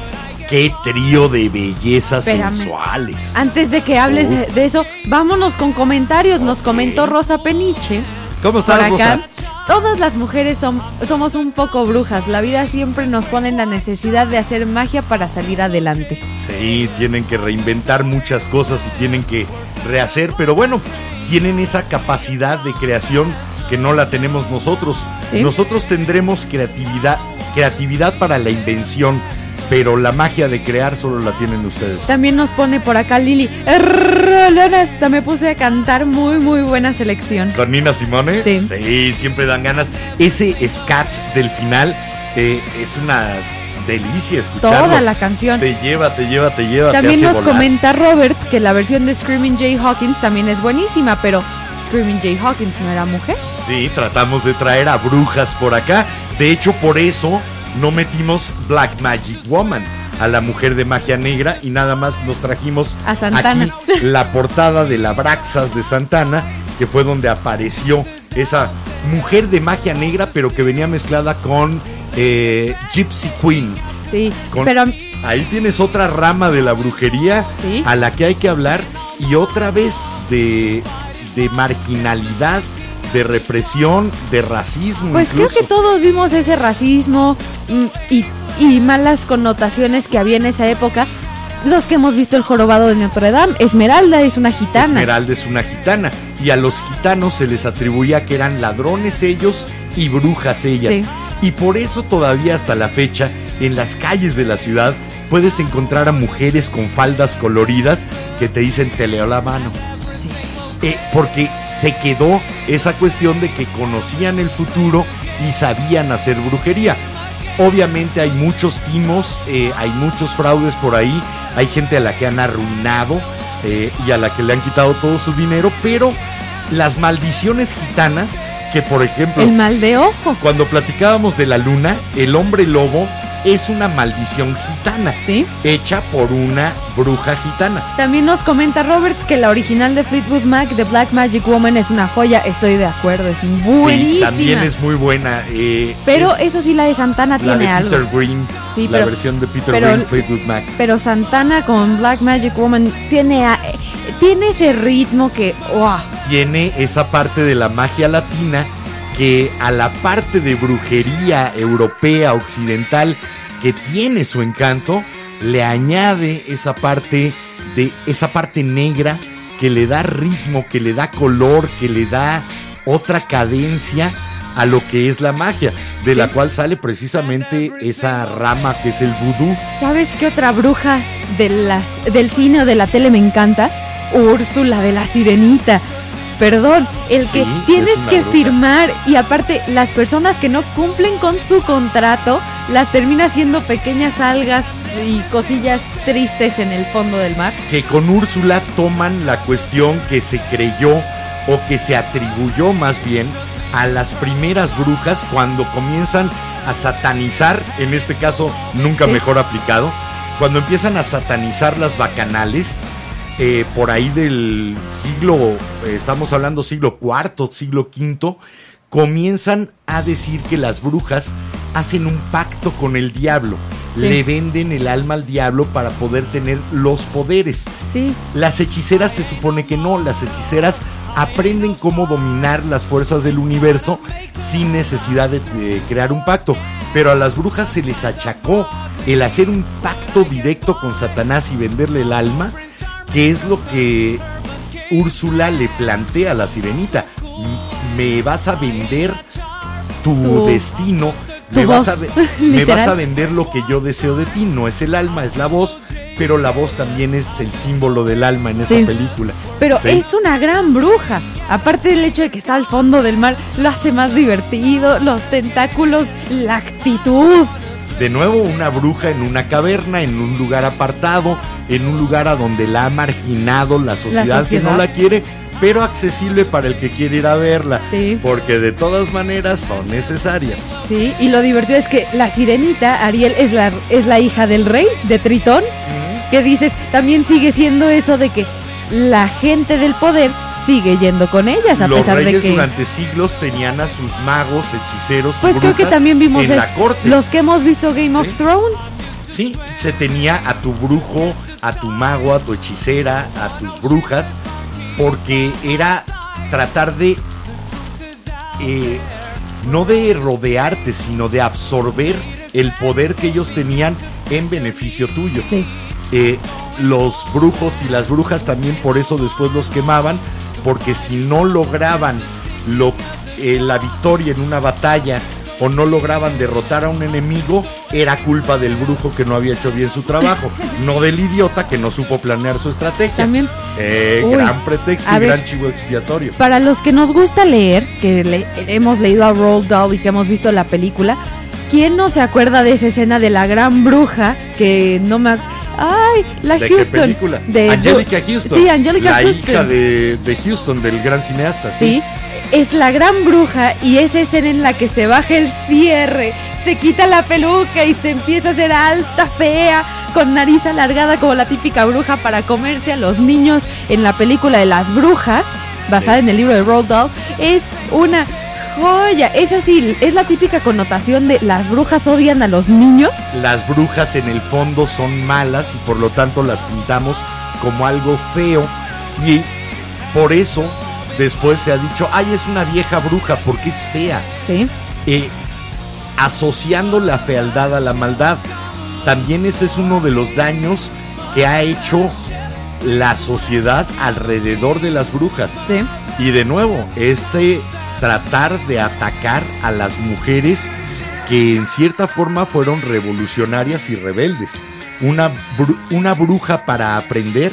Qué trío de bellezas Espérame. sensuales. Antes de que hables de, Uf. de eso, vámonos con comentarios. Nos comentó Rosa Peniche. ¿Cómo estás. Rosa? Todas las mujeres son, somos un poco brujas. La vida siempre nos pone en la necesidad de hacer magia para salir adelante. Sí, tienen que reinventar muchas cosas y tienen que rehacer, pero bueno, tienen esa capacidad de creación que no la tenemos nosotros. Sí. Nosotros tendremos creatividad, creatividad para la invención, pero la magia de crear solo la tienen ustedes. También nos pone por acá Lili. "Err, Leona, hasta me puse a cantar muy, muy buena selección. Con Nina Simone, Sí. siempre dan ganas. Ese scat del final eh, es una delicia escucharlo. Toda la canción. Te lleva, te lleva, te lleva. te También hace nos volar. comenta Robert que la versión de Screaming Jay Hawkins también es buenísima, pero Screaming Jay Hawkins no era mujer. Sí, tratamos de traer a brujas por acá. De hecho, por eso no metimos Black Magic Woman, a la mujer de magia negra, y nada más nos trajimos A Santana. aquí la portada de la Braxas de Santana, que fue donde apareció esa mujer de magia negra, pero que venía mezclada con eh, Gypsy Queen. Sí, Con- pero Ahí tienes otra rama de la brujería Sí. a la que hay que hablar y otra vez de, de marginalidad, de represión, de racismo. pues creo que todos vimos ese racismo mm, y, y malas connotaciones que había en esa época. Los que hemos visto el jorobado de Notre Dame, Esmeralda es una gitana. Esmeralda es una gitana y a los gitanos se les atribuía que eran ladrones ellos y brujas ellas. Sí. Y por eso todavía hasta la fecha en las calles de la ciudad puedes encontrar a mujeres con faldas coloridas que te dicen te leo la mano. Eh, porque se quedó esa cuestión de que conocían el futuro y sabían hacer brujería. Obviamente hay muchos timos, eh, hay muchos fraudes por ahí, hay gente a la que han arruinado eh, y a la que le han quitado todo su dinero, pero las maldiciones gitanas, que por ejemplo, El mal de ojo. cuando platicábamos de la luna, el hombre lobo es una maldición gitana, Sí. hecha por una bruja gitana. También nos comenta Robert que la original de Fleetwood Mac, The Black Magic Woman, es una joya. Estoy de acuerdo, es buenísima. Sí, también es muy buena. eh, Pero es eso sí, la de Santana la tiene de algo. Peter Green, Sí, la pero- versión de Peter pero- Green, Fleetwood Mac. Pero Santana con Black Magic Woman tiene, tiene ese ritmo que. ¡Wow! tiene esa parte de la magia latina que a la parte de brujería europea occidental que tiene su encanto le añade esa parte de esa parte negra que le da ritmo, que le da color, que le da otra cadencia a lo que es la magia, de la cual sale precisamente esa rama que es el vudú. ¿Sabes qué otra bruja de las, del cine o de la tele me encanta? Úrsula de la Sirenita. Perdón, el que Sí, tienes que firmar y aparte las personas que no cumplen con su contrato las termina siendo pequeñas algas y cosillas tristes en el fondo del mar. que con Úrsula toman la cuestión que se creyó o que se atribuyó más bien a las primeras brujas cuando comienzan a satanizar, en este caso nunca Sí. mejor aplicado, cuando empiezan a satanizar las bacanales, eh, por ahí del siglo, eh, estamos hablando siglo IV, siglo V, comienzan a decir que las brujas hacen un pacto con el diablo, Sí. le venden el alma al diablo para poder tener los poderes. Sí, Las hechiceras se supone que no, las hechiceras aprenden cómo dominar las fuerzas del universo sin necesidad de, de crear un pacto. Pero a las brujas se les achacó el hacer un pacto directo con Satanás y venderle el alma, que es lo que Úrsula le plantea a la sirenita. Me vas a vender tu, Tu- destino, me vas, a, me vas a vender lo que yo deseo de ti. No es el alma, es la voz, pero la voz también es el símbolo del alma en esa Sí. película. pero Sí. es una gran bruja. Aparte del hecho de que está al fondo del mar, lo hace más divertido, los tentáculos, la actitud. De nuevo, una bruja en una caverna, en un lugar apartado, en un lugar a donde la ha marginado la sociedad, que no la quiere, pero accesible para el que quiere ir a verla. Sí. Porque de todas maneras son necesarias. Sí, y lo divertido es que la sirenita, Ariel, es la, es la hija del rey, de Tritón, que dices, también sigue siendo eso de que la gente del poder sigue yendo con ellas, a Los pesar de que... durante siglos tenían a sus magos, hechiceros y Pues creo que también vimos en es- la corte. los que hemos visto Game of. Thrones. Sí, se tenía a tu brujo, a tu mago, a tu hechicera, a tus brujas, porque era tratar de, eh, no de rodearte, sino de absorber el poder que ellos tenían en beneficio tuyo. Sí. Eh, los brujos y las brujas también por eso después los quemaban, porque si no lograban lo, eh, la victoria en una batalla o no lograban derrotar a un enemigo, era culpa del brujo que no había hecho bien su trabajo, no del idiota que no supo planear su estrategia. También, Eh, Uy, gran pretexto y ver. gran chivo expiatorio. para los que nos gusta leer, que le- hemos leído a Roald Dahl y que hemos visto la película, ¿quién no se acuerda de esa escena de la gran bruja que no me... ¡Ay! La ¿De qué Houston. película? De Angelica Houston. Sí, Angelica la Houston. hija de, de Houston, del gran cineasta. Sí, es la gran bruja y esa escena en la que se baja el cierre, se quita la peluca y se empieza a hacer alta, fea, con nariz alargada como la típica bruja para comerse a los niños en la película de las brujas, basada Sí. en el libro de Roald Dahl, es una joya. Eso sí, es la típica connotación de las brujas odian a los niños. las brujas en el fondo son malas y por lo tanto las pintamos como algo feo y por eso después se ha dicho, ay, es una vieja bruja porque es fea, Sí, Eh, asociando la fealdad a la maldad. También ese es uno de los daños que ha hecho la sociedad alrededor de las brujas. sí. Y de nuevo, este tratar de atacar a las mujeres que en cierta forma fueron revolucionarias y rebeldes. Una, bru- una bruja para aprender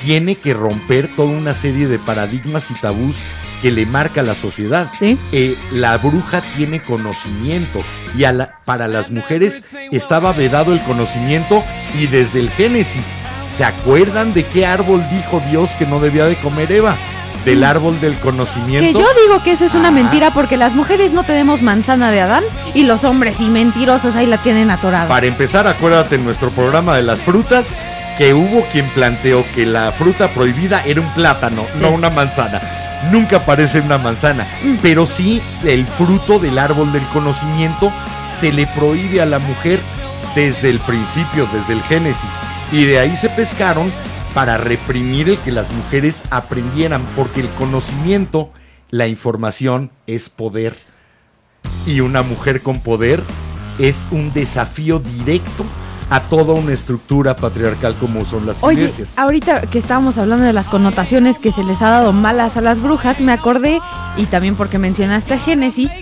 tiene que romper toda una serie de paradigmas y tabús que le marca la sociedad. Sí. Eh, la bruja tiene conocimiento y a la- para las mujeres estaba vedado el conocimiento y desde el Génesis. ¿Se acuerdan de qué árbol dijo Dios que no debía de comer Eva? Del árbol del Que conocimiento. yo digo que eso es una Ajá. mentira porque las mujeres no tenemos manzana de Adán y los hombres y mentirosos ahí la tienen atorada. Para empezar, acuérdate en nuestro programa de las frutas que hubo quien planteó que la fruta prohibida era un plátano, Sí. no una manzana. Nunca parece una manzana, Mm. pero sí el fruto del árbol del conocimiento se le prohíbe a la mujer desde el principio, desde el Génesis. Y de ahí se pescaron para reprimir el que las mujeres aprendieran, porque el conocimiento, la información es poder. Y una mujer con poder es un desafío directo a toda una estructura patriarcal como son las Oye, iglesias. ahorita que estábamos hablando de las connotaciones que se les ha dado malas a las brujas, me acordé, y también porque mencionaste a Génesis,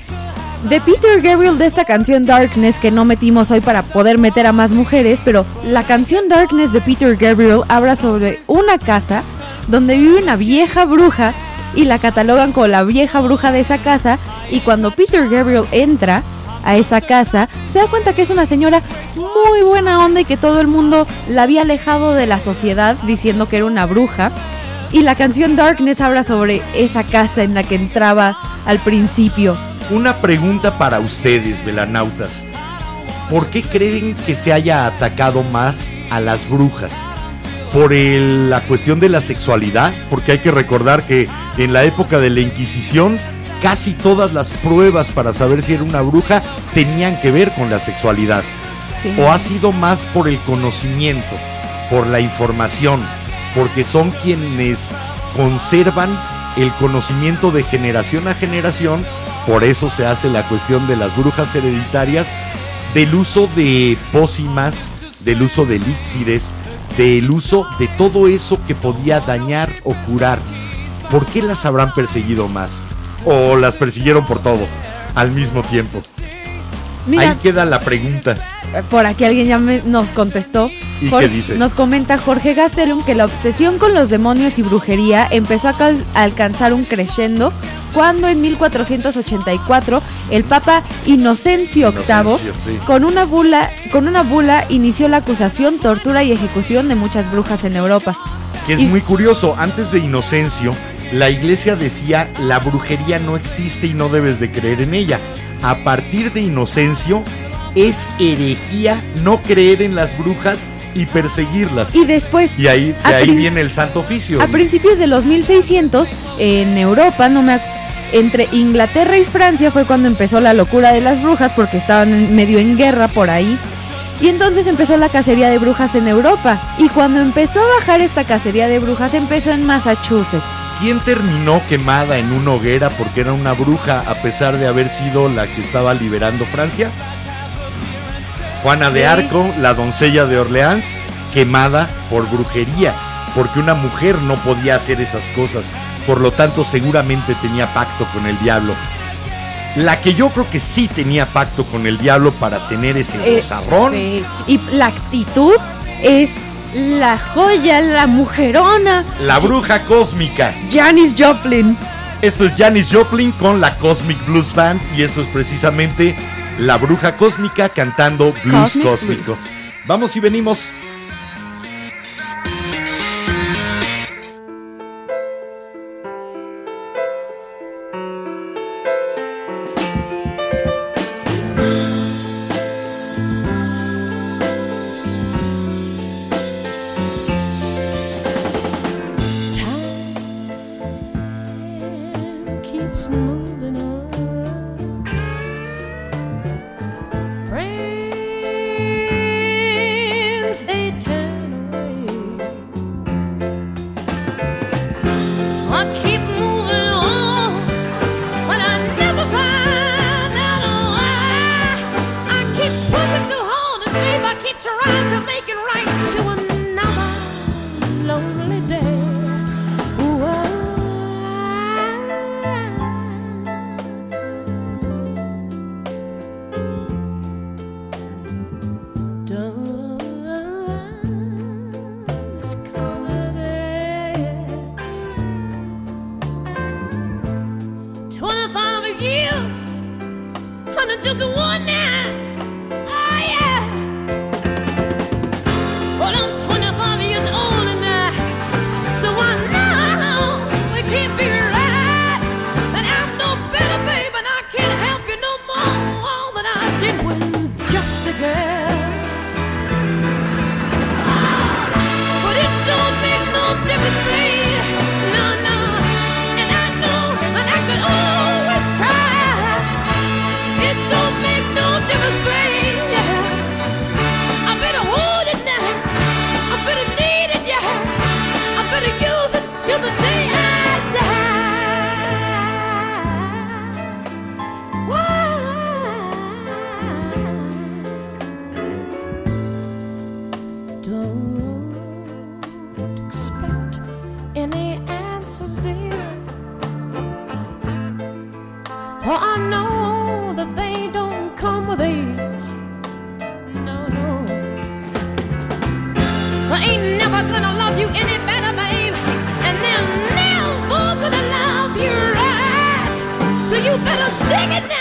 de Peter Gabriel de esta canción Darkness que no metimos hoy para poder meter a más mujeres, pero la canción Darkness de Peter Gabriel habla sobre una casa donde vive una vieja bruja y la catalogan como la vieja bruja de esa casa y cuando Peter Gabriel entra a esa casa se da cuenta que es una señora muy buena onda y que todo el mundo la había alejado de la sociedad diciendo que era una bruja. Y la canción Darkness habla sobre esa casa en la que entraba al principio Una pregunta para ustedes, velanautas. ¿Por qué creen que se haya atacado más a las brujas? ¿Por el- la cuestión de la sexualidad? Porque hay que recordar que en la época de la Inquisición casi todas las pruebas para saber si era una bruja tenían que ver con la sexualidad. Sí. ¿O ha sido más por el conocimiento, por la información? Porque son quienes conservan el conocimiento de generación a generación. Por eso se hace la cuestión de las brujas hereditarias, del uso de pócimas, del uso de elixires, del uso de todo eso que podía dañar o curar. ¿Por qué las habrán perseguido más? ¿O las persiguieron por todo al mismo tiempo? Mira, Ahí queda la pregunta. Por aquí alguien ya me- nos contestó. ¿Y Jorge- qué dice? Nos comenta Jorge Gastelum que la obsesión con los demonios y brujería empezó a, alcanzar un crescendo cuando en 1484 el Papa Inocencio VIII Inocencio, sí. con una bula con una bula inició la acusación, tortura y ejecución de muchas brujas en Europa. Que es Y- muy curioso, antes de Inocencio, la iglesia decía la brujería no existe y no debes de creer en ella. A partir de Inocencio, es herejía no creer en las brujas y perseguirlas. Y después Y ahí, de ahí viene el santo oficio. A principios de los 1600, en Europa, no me entre Inglaterra y Francia fue cuando empezó la locura de las brujas porque estaban en- medio en guerra por ahí. Y entonces empezó la cacería de brujas en Europa. Y cuando empezó a bajar esta cacería de brujas, empezó en Massachusetts. ¿Quién terminó quemada en una hoguera porque era una bruja a pesar de haber sido la que estaba liberando Francia? Juana de. Arco, la doncella de Orleans, quemada por brujería, porque una mujer no podía hacer esas cosas. Por lo tanto, seguramente tenía pacto con el diablo. La que yo creo que sí tenía pacto con el diablo para tener ese Eh, sí. Y la actitud es la joya, la mujerona. La bruja cósmica. Janis Joplin. Esto es Janis Joplin con la Cosmic Blues Band y esto es precisamente la bruja cósmica cantando blues Cosmic cósmico. Blues. Vamos y venimos. Gonna love you any better, babe. And never gonna love you right. So you better dig it now,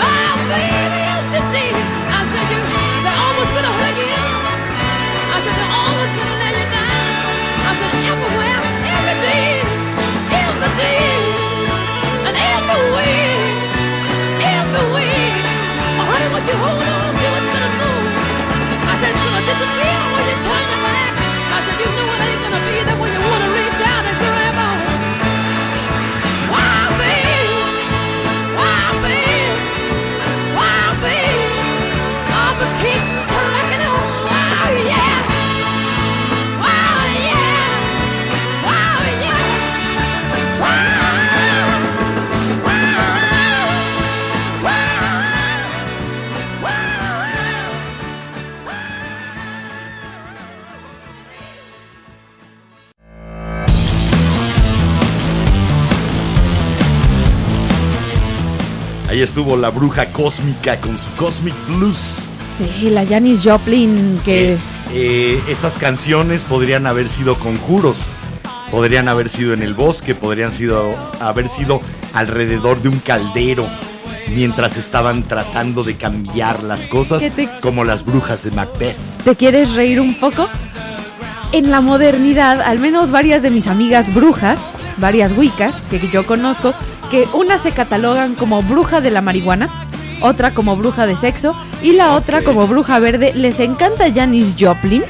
Oh, baby. I said you, they're always gonna hurt you. I said they're always gonna let you down. I said everywhere, and way, way. Oh, honey, what you hold on to, it's gonna move. I disappear when you turn your back. I said you know it ain't gonna be there when estuvo la bruja cósmica con su Cosmic Blues. Sí, la Janis Joplin que... Eh, eh, esas canciones podrían haber sido conjuros, podrían haber sido en el bosque, podrían sido, haber sido alrededor de un caldero, mientras estaban tratando de cambiar las cosas, ¿Qué te- como las brujas de Macbeth. ¿Te quieres reír un poco? En la modernidad, al menos varias de mis amigas brujas, varias wicas que yo conozco, que unas se catalogan como bruja de la marihuana, otra como bruja de sexo y la otra Ok. como bruja verde, les encanta Janis Joplin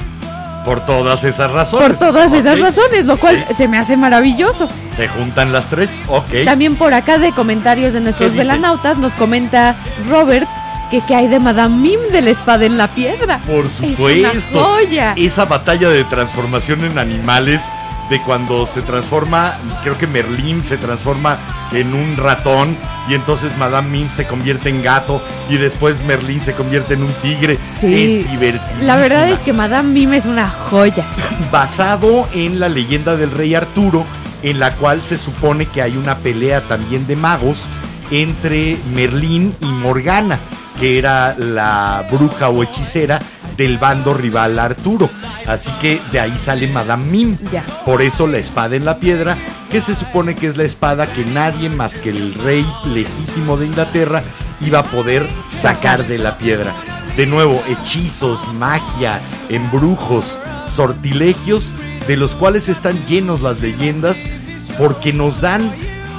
Por todas esas razones. por todas esas Ok. razones, lo cual Sí. se me hace maravilloso. Se juntan las tres, ok. También por acá de comentarios de nuestros velanautas nos comenta Robert que qué hay de Madame Mim de la espada en la piedra. Por Es una supuesto. joya. Esa batalla de transformación en animales, de cuando se transforma, creo que Merlín se transforma en un ratón y entonces Madame Mim se convierte en gato y después Merlín se convierte en un tigre. Sí. Es divertido. La verdad es que Madame Mim es una joya. basado en la leyenda del rey Arturo, en la cual se supone que hay una pelea también de magos entre Merlín y Morgana, que era la bruja o hechicera del bando rival Arturo. Así que de ahí sale Madame Mim. Ya. Por eso la espada en la piedra, que se supone que es la espada que nadie más que el rey legítimo de Inglaterra iba a poder sacar de la piedra. De nuevo, hechizos, magia, embrujos, sortilegios, de los cuales están llenos las leyendas, porque nos dan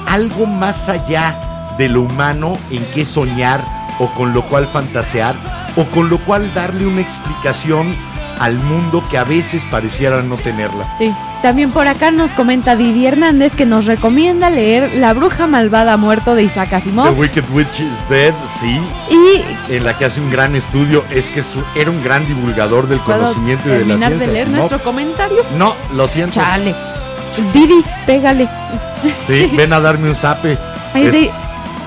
algo más allá de lo humano en qué soñar o con lo cual fantasear o con lo cual darle una explicación al mundo que a veces pareciera no tenerla. Sí. También por acá nos comenta Didi Hernández que nos recomienda leer La bruja malvada muerto de Isaac The Asimov. Wicked Witch is Dead, sí, Y en la que hace un gran estudio, es que su- era un gran divulgador del conocimiento y de la terminar ciencia. de leer Asimov. nuestro comentario. No, lo siento. Chale. Didi, pégale. Sí, ven a darme un zape. Es- de,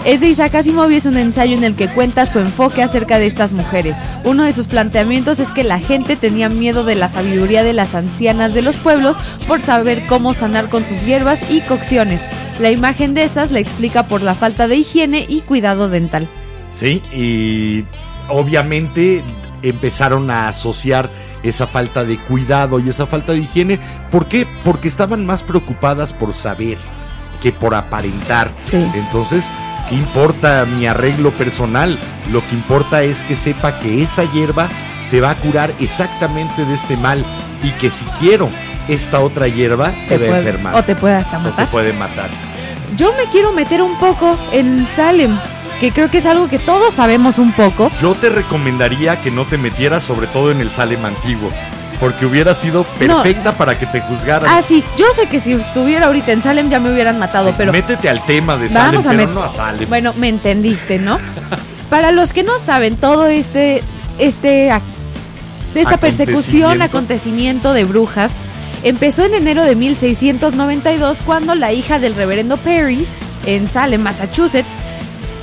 es de Isaac Asimov y es un ensayo en el que cuenta su enfoque acerca de estas mujeres. Uno de sus planteamientos es que la gente tenía miedo de la sabiduría de las ancianas de los pueblos por saber cómo sanar con sus hierbas y cocciones. La imagen de estas la explica por la falta de higiene y cuidado dental. Sí, y obviamente empezaron a asociar esa falta de cuidado y esa falta de higiene. ¿Por qué? Porque estaban más preocupadas por saber que por aparentar. Sí. Entonces, ¿qué importa mi arreglo personal? Lo que importa es que sepa que esa hierba te va a curar exactamente de este mal y que si quiero esta otra hierba te, va a enfermar o te puede hasta o te matar. puede matar. Yo me quiero meter un poco en Salem, que creo que es algo que todos sabemos un poco. Yo te recomendaría que no te metieras sobre todo en el Salem antiguo, porque hubiera sido perfecta para que te juzgaran. Ah, sí, yo sé que si estuviera ahorita en Salem ya me hubieran matado, Sí, pero métete al tema de Salem, vamos a pero no a Salem. Bueno, me entendiste, ¿no? Para los que no saben, todo este este ac- esta persecución, Acontecimiento. acontecimiento de brujas empezó en enero de 1692 cuando la hija del reverendo Paris en Salem, Massachusetts,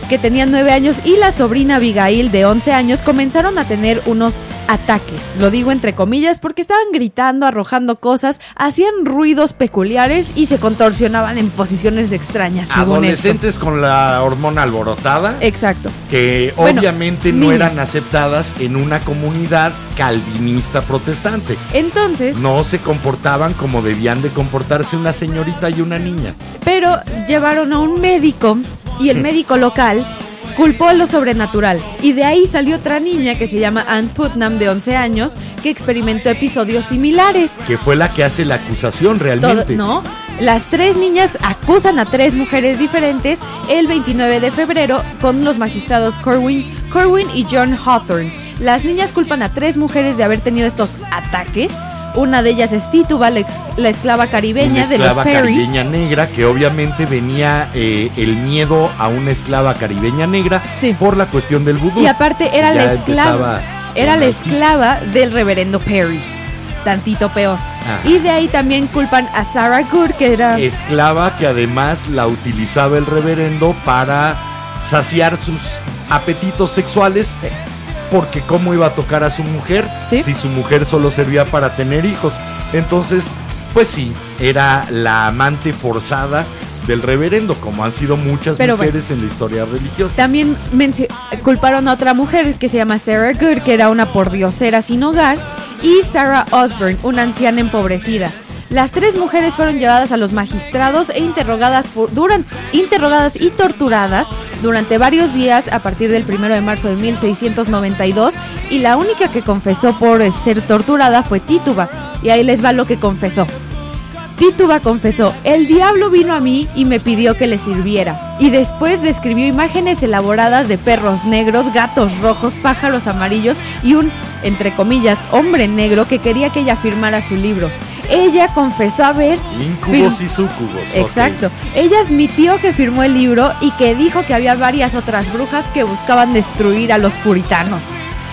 que tenía nueve años, y la sobrina Abigail de 11 años comenzaron a tener unos ataques. Lo digo entre comillas porque estaban gritando, arrojando cosas, hacían ruidos peculiares y se contorsionaban en posiciones extrañas. según. Adolescentes con la hormona alborotada, Exacto. que Bueno, obviamente no niños. eran aceptadas en una comunidad calvinista protestante. Entonces, No se comportaban como debían de comportarse una señorita y una niña. pero llevaron a un médico y el médico local culpó lo sobrenatural. Y de ahí salió otra niña que se llama Ann Putnam de 11 años que experimentó episodios similares. Que fue la que hace la acusación Todo- realmente. no, las tres niñas acusan a tres mujeres diferentes el 29 de febrero con los magistrados Corwin, Corwin y John Hawthorne. Las niñas culpan a tres mujeres de haber tenido estos ataques. Una de ellas es Tituba, la, esclava caribeña una de los esclava Perrys. caribeña negra que obviamente venía eh, el miedo a una esclava caribeña negra Sí. por la cuestión del vudú. Y aparte era Ya la esclava, era la esclava del reverendo Paris. Tantito peor. Ajá. Y de ahí también culpan a Sarah Good, que era esclava que además la utilizaba el reverendo para saciar sus apetitos sexuales. Porque cómo iba a tocar a su mujer Sí. si su mujer solo servía para tener hijos. Entonces, pues sí, era la amante forzada del reverendo, como han sido muchas Pero mujeres en la historia religiosa. También culparon a otra mujer que se llama Sarah Good, que era una pordiosera sin hogar, y Sarah Osborne, una anciana empobrecida. Las tres mujeres fueron llevadas a los magistrados e interrogadas, por, duran- interrogadas y torturadas durante varios días a partir del 1 de marzo de 1692 y la única que confesó por eh, ser torturada fue Tituba. Y ahí les va lo que confesó. Tituba confesó, el diablo vino a mí y me pidió que le sirviera. Y después describió imágenes elaboradas de perros negros, gatos rojos, pájaros amarillos y un, entre comillas, hombre negro que quería que ella firmara su libro. Ella confesó haber... Incubos y sucubos. Exacto. Ella admitió que firmó el libro y que dijo que había varias otras brujas que buscaban destruir a los puritanos.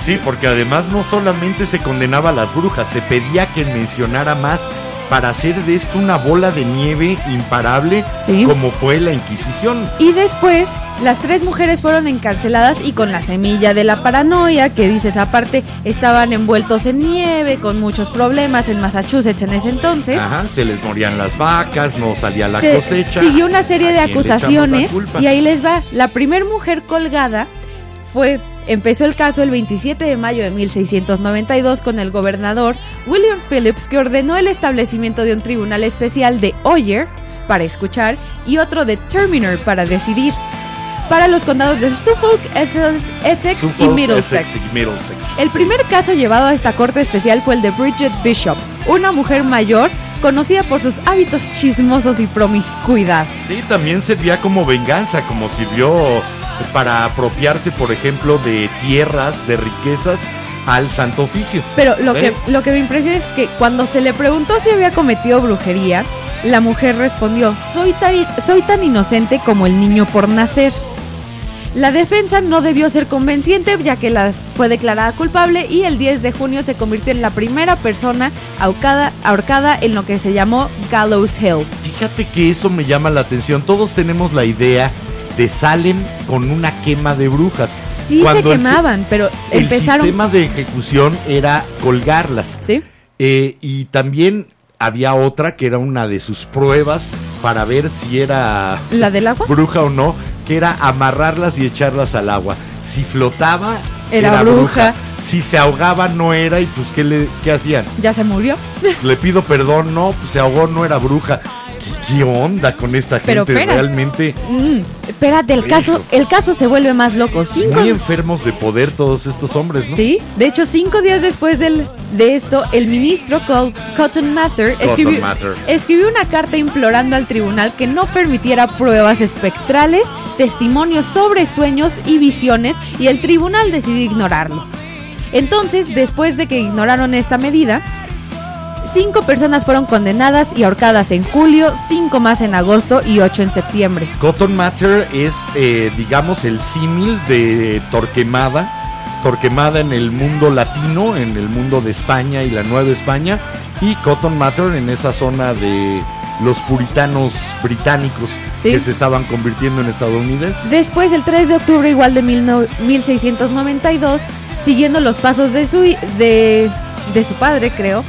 Sí, porque además no solamente se condenaba a las brujas, se pedía que mencionara más para hacer de esto una bola de nieve imparable Sí. como fue la Inquisición. Y después, las tres mujeres fueron encarceladas y con la semilla de la paranoia, que dices aparte, estaban envueltos en nieve, con muchos problemas en Massachusetts en ese entonces. Ajá, se les morían las vacas, no salía la Se cosecha. siguió una serie de ¿A quién le echamos la acusaciones y ahí les va. La primer mujer colgada fue empezó el caso el 27 de mayo de 1692 con el gobernador William Phillips que ordenó el establecimiento de un tribunal especial de Oyer para escuchar y otro de Terminer para decidir para los condados de Suffolk, Essex, Essex y Middlesex. Essex y Middlesex. El primer caso llevado a esta corte especial fue el de Bridget Bishop, una mujer mayor conocida por sus hábitos chismosos y promiscuidad. Sí, también servía como venganza, como sirvió para apropiarse, por ejemplo, de tierras, de riquezas al Santo Oficio. Pero lo, ¿Eh? que, lo que me impresiona es que cuando se le preguntó si había cometido brujería, la mujer respondió, soy tan, soy tan inocente como el niño por nacer. La defensa no debió ser convenciente ya que la fue declarada culpable y el 10 de junio se convirtió en la primera persona ahorcada, ahorcada en lo que se llamó Gallows Hill. Fíjate que eso me llama la atención. Todos tenemos la idea de Salem con una quema de brujas. Sí Cuando se el quemaban, pero El empezaron... sistema de ejecución era colgarlas. ¿Sí? Eh, y también había otra que era una de sus pruebas para ver si era ¿La del agua? bruja o no, que era amarrarlas y echarlas al agua. Si flotaba, Era bruja. Si se ahogaba no era y pues ¿qué, le, qué hacían? Ya se murió. Le pido perdón, no, pues se ahogó, no era bruja. ¿Qué, onda con esta Pero gente? espera. Realmente Mm, espérate, el caso, el caso se vuelve más loco. Cinco, muy enfermos de poder todos estos hombres, ¿no? Sí, de hecho, cinco días después del, de esto, el ministro Cotton Mather escribió, Mather. escribió una carta implorando al tribunal que no permitiera pruebas espectrales, testimonios sobre sueños y visiones, y el tribunal decidió ignorarlo. Entonces, después de que ignoraron esta medida, cinco personas fueron condenadas y ahorcadas en julio, cinco más en agosto y ocho en septiembre. Cotton Mather es, eh, digamos, el símil de Torquemada. Torquemada en el mundo latino, en el mundo de España y la Nueva España. Y Cotton Mather en esa zona de los puritanos británicos Sí. que se estaban convirtiendo en estadounidenses. Después, el 3 de octubre igual de mil no- 1692, siguiendo los pasos de su, de, de su padre, creo,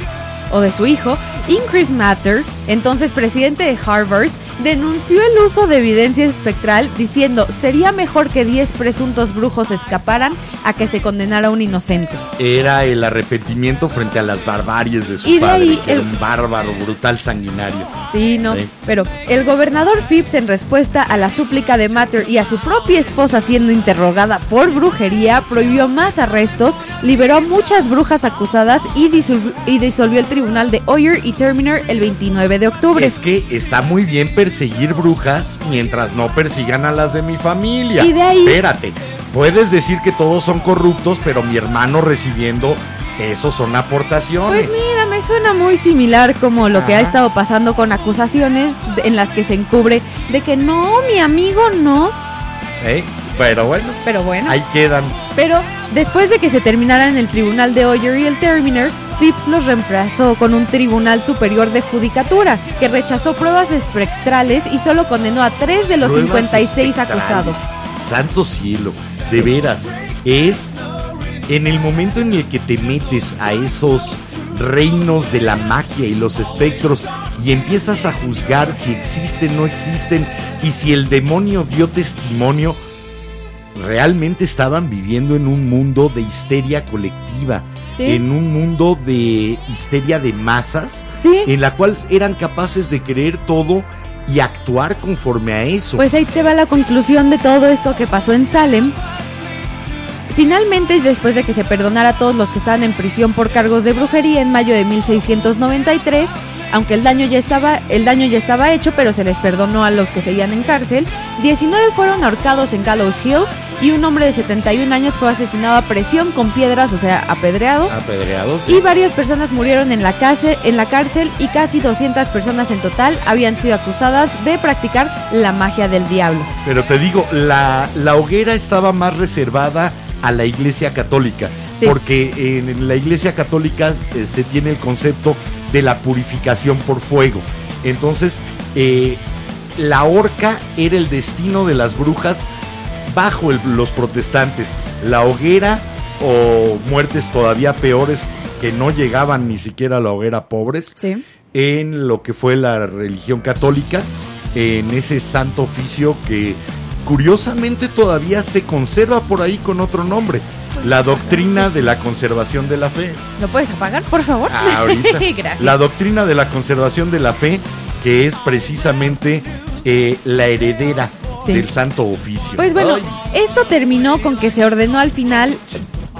o de su hijo, Increase Mather, entonces presidente de Harvard, denunció el uso de evidencia espectral diciendo sería mejor que 10 presuntos brujos escaparan a que se condenara a un inocente. Era el arrepentimiento frente a las barbaries de su Y de padre, ahí que era el- un bárbaro, brutal, sanguinario. Sí, no. Pero el gobernador Phipps, en respuesta a la súplica de Matter y a su propia esposa siendo interrogada por brujería, prohibió más arrestos, liberó a muchas brujas acusadas y, disolv- y disolvió el tribunal de Oyer y Terminer el 29 de octubre. Es que está muy bien perseguir brujas mientras no persigan a las de mi familia. Y de ahí- Espérate, puedes decir que todos son corruptos, pero mi hermano recibiendo eso son aportaciones. Pues mira, me suena muy similar como lo que ha estado pasando con acusaciones en las que se encubre de que no, mi amigo no. ¿Eh? Pero bueno, Pero bueno. ahí quedan. Pero después de que se terminaran el tribunal de Oyer y el Terminer, Phipps los reemplazó con un tribunal superior de judicatura que rechazó pruebas espectrales y solo condenó a tres de los Pruebas 56 espectrales. acusados. Santo cielo, de veras, es en el momento en el que te metes a esos reinos de la magia y los espectros y empiezas a juzgar si existen o no existen y si el demonio dio testimonio, realmente estaban viviendo en un mundo de histeria colectiva, Sí. en un mundo de histeria de masas, Sí. en la cual eran capaces de creer todo y actuar conforme a eso. Pues ahí te va la conclusión de todo esto que pasó en Salem. Finalmente, después de que se perdonara a todos los que estaban en prisión por cargos de brujería en mayo de 1693, aunque el daño ya estaba, el daño ya estaba hecho, pero se les perdonó a los que seguían en cárcel, 19 fueron ahorcados en Gallows Hill y un hombre de 71 años fue asesinado a presión con piedras, o sea, apedreado. Apedreados. Y varias personas murieron en la, cárcel, en la cárcel y casi 200 personas en total habían sido acusadas de practicar la magia del diablo. Pero te digo, la, la hoguera estaba más reservada a la iglesia católica. Sí. Porque en la iglesia católica eh, se tiene el concepto de la purificación por fuego. Entonces, eh, la horca era el destino de las brujas bajo el- los protestantes. La hoguera o muertes todavía peores que no llegaban ni siquiera a la hoguera pobres Sí. en lo que fue la religión católica, en ese santo oficio que curiosamente todavía se conserva por ahí con otro nombre, la doctrina de la conservación de la fe. ¿Lo puedes apagar, por favor? Ah, ahorita. Gracias. La doctrina de la conservación de la fe, que es precisamente eh, la heredera Sí. del santo oficio. Pues bueno, Ay, esto terminó con que se ordenó al final,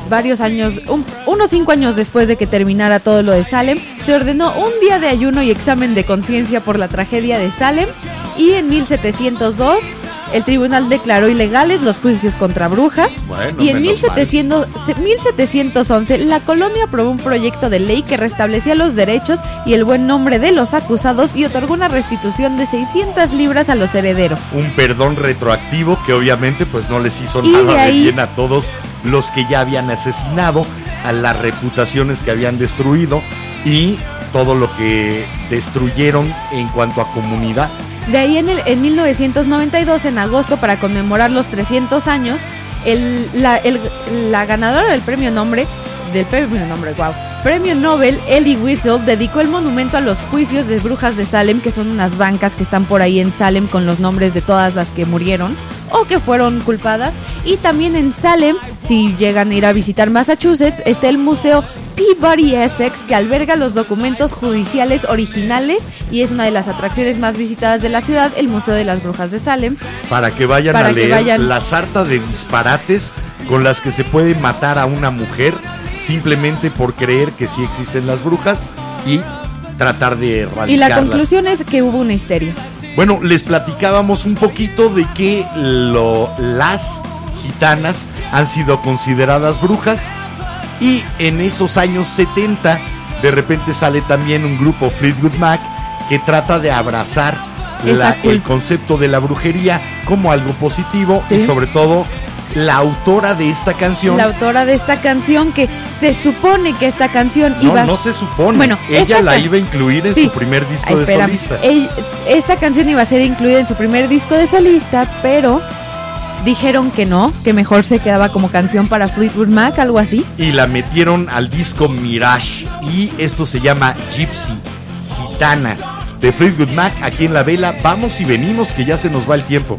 varios años, un- unos cinco años después de que terminara todo lo de Salem, se ordenó un día de ayuno y examen de conciencia por la tragedia de Salem y en 1702 el tribunal declaró ilegales los juicios contra brujas Bueno, y en menos 1700 1711 la colonia aprobó un proyecto de ley que restablecía los derechos y el buen nombre de los acusados y otorgó una restitución de 600 libras a los herederos. un perdón retroactivo que obviamente pues no les hizo Y nada de bien a todos los que ya habían asesinado, a las reputaciones que habían destruido y todo lo que destruyeron en cuanto a comunidad. De ahí en, el, en 1992, en agosto, para conmemorar los 300 años, el, la, ganadora del premio nombre, del premio nombre, wow, premio Nobel, Ellie Wiesel, dedicó el monumento a los juicios de brujas de Salem, que son unas bancas que están por ahí en Salem con los nombres de todas las que murieron o que fueron culpadas. Y también en Salem, si llegan a ir a visitar Massachusetts, está el Museo Peabody Essex que alberga los documentos judiciales originales y es una de las atracciones más visitadas de la ciudad, el Museo de las Brujas de Salem. Para que vayan Para a que leer vayan. la sarta de disparates con las que se puede matar a una mujer simplemente por creer que sí existen las brujas y tratar de erradicarlas. Y la conclusión es que hubo una histeria. Bueno, les platicábamos un poquito de que lo, las gitanas han sido consideradas brujas y en esos años 70 de repente sale también un grupo Fleetwood Mac que trata de abrazar la- el concepto de la brujería como algo positivo y sobre todo la autora de esta canción. La autora de esta canción que se supone que esta canción no, iba no se supone. Bueno, ella la iba a incluir en Sí. su primer disco Ay, de solista. Esta canción iba a ser incluida en su primer disco de solista, pero dijeron que no, que mejor se quedaba como canción para Fleetwood Mac, algo así. y la metieron al disco Mirage y esto se llama Gypsy Gitana de Fleetwood Mac aquí en la vela vamos y venimos que ya se nos va el tiempo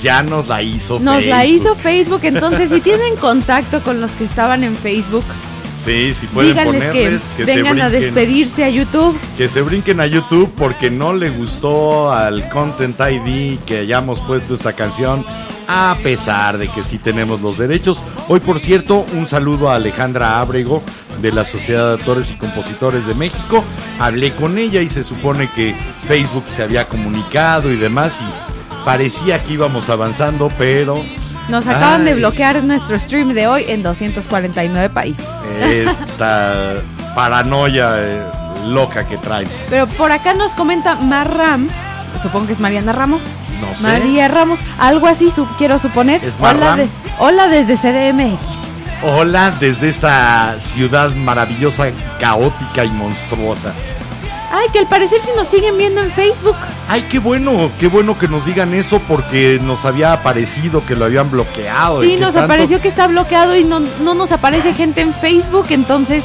Pues ya nos la hizo Nos la Facebook. hizo Facebook, entonces si tienen contacto con los que estaban en Facebook, Sí, pueden díganles que, ponerles que, se vengan a brinquen. despedirse a YouTube. Que se brinquen a YouTube porque no le gustó al Content ID que hayamos puesto esta canción. A pesar de que sí tenemos los derechos. Hoy, por cierto, un saludo a Alejandra Ábrego de la Sociedad de Actores y Compositores de México. Hablé con ella y se supone que Facebook se había comunicado y demás. Y parecía que íbamos avanzando, pero Nos acaban de bloquear nuestro stream de hoy en 249 países. esta paranoia eh, loca que traen. Pero por acá nos comenta Marram, supongo que es Mariana Ramos. No sé. María Ramos, algo así su- quiero suponer. ¿Es hola, de- hola desde CDMX. Hola desde esta ciudad maravillosa, caótica y monstruosa. Ay, que al parecer si nos siguen viendo en Facebook. Ay, qué bueno, qué bueno que nos digan eso porque nos había aparecido que lo habían bloqueado. Sí, nos tanto- apareció que está bloqueado y no, no nos aparece gente en Facebook, entonces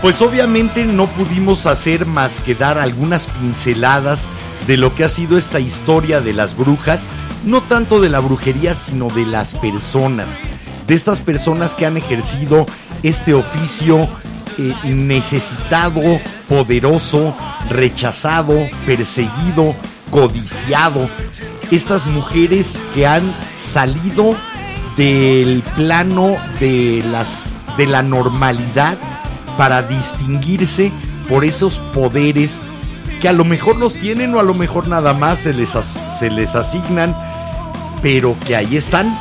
Pues obviamente no pudimos hacer más que dar algunas pinceladas de lo que ha sido esta historia de las brujas, no tanto de la brujería, sino de las personas, de estas personas que han ejercido este oficio eh, necesitado, poderoso, rechazado, perseguido, codiciado. Estas mujeres que han salido del plano de las de la normalidad para distinguirse por esos poderes que a lo mejor los tienen o a lo mejor nada más se les, as- se les asignan, pero que ahí están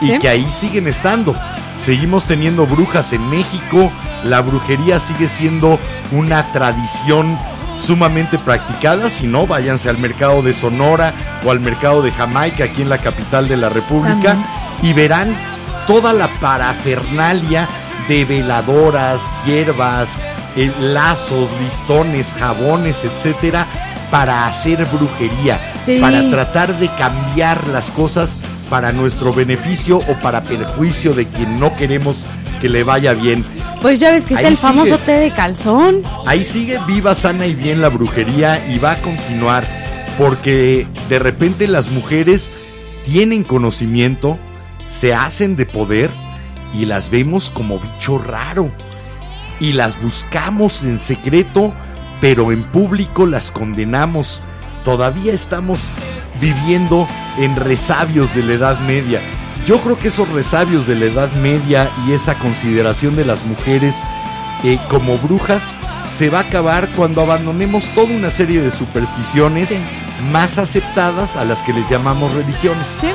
y Sí. que ahí siguen estando. Seguimos teniendo brujas en México, la brujería sigue siendo una tradición sumamente practicada, si no, váyanse al mercado de Sonora o al mercado de Jamaica, aquí en la capital de la República, También. y verán toda la parafernalia de veladoras, hierbas, eh, lazos, listones, jabones, etcétera, para hacer brujería, Sí. para tratar de cambiar las cosas para nuestro beneficio o para perjuicio de quien no queremos que le vaya bien. pues ya ves que está el famoso té de calzón. Ahí sigue viva, sana y bien la brujería y va a continuar porque de repente las mujeres tienen conocimiento, se hacen de poder y las vemos como bicho raro. Y las buscamos en secreto, pero en público las condenamos. Todavía estamos viviendo en resabios de la Edad Media. Yo creo que esos resabios de la Edad Media y esa consideración de las mujeres eh, como brujas se va a acabar cuando abandonemos toda una serie de supersticiones Sí. más aceptadas a las que les llamamos religiones. ¿sí?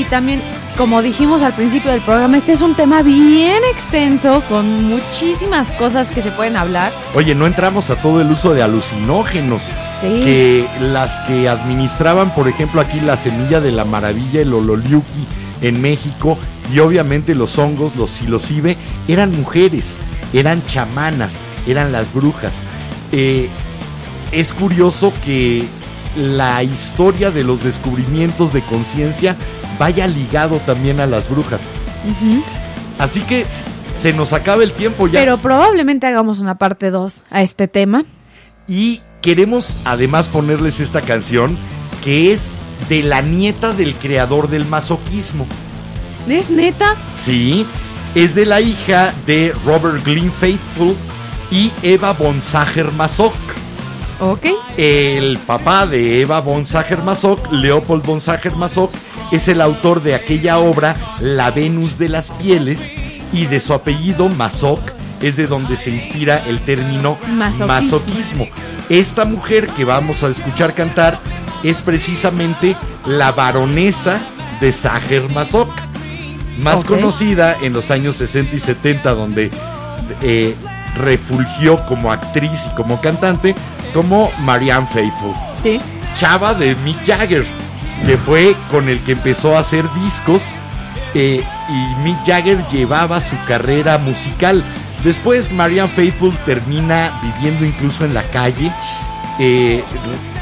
Y también, como dijimos al principio del programa, este es un tema bien extenso, con muchísimas cosas que se pueden hablar. Oye, no entramos a todo el uso de alucinógenos. Sí. que las que administraban, por ejemplo, aquí la semilla de la maravilla, el ololiuki en México, y obviamente los hongos, los psilocibe, eran mujeres, eran chamanas, eran las brujas. Eh, es curioso que la historia de los descubrimientos de conciencia vaya ligado también a las brujas. Así que se nos acaba el tiempo ya. Pero probablemente hagamos una parte 2 a este tema. Y queremos además ponerles esta canción que es de la nieta del creador del masoquismo. ¿Es neta? Sí, es de la hija de Robert Glynn Faithful y Eva von Sacher-Masoch. Ok. El papá de Eva von Sacher-Masoch, Leopold von Sacher-Masoch, es el autor de aquella obra La Venus de las Pieles y de su apellido Masoch es de donde se inspira el término Masoquismo. masoquismo. Esta mujer que vamos a escuchar cantar es precisamente la baronesa de Sacher-Masoch, más Ok. conocida en los años 60 y 70 donde eh, refulgió como actriz y como cantante como Marianne Faithfull, Sí. chava de Mick Jagger, que fue con el que empezó a hacer discos eh, y Mick Jagger llevaba su carrera musical. Después Marianne Faithfull termina viviendo incluso en la calle, eh,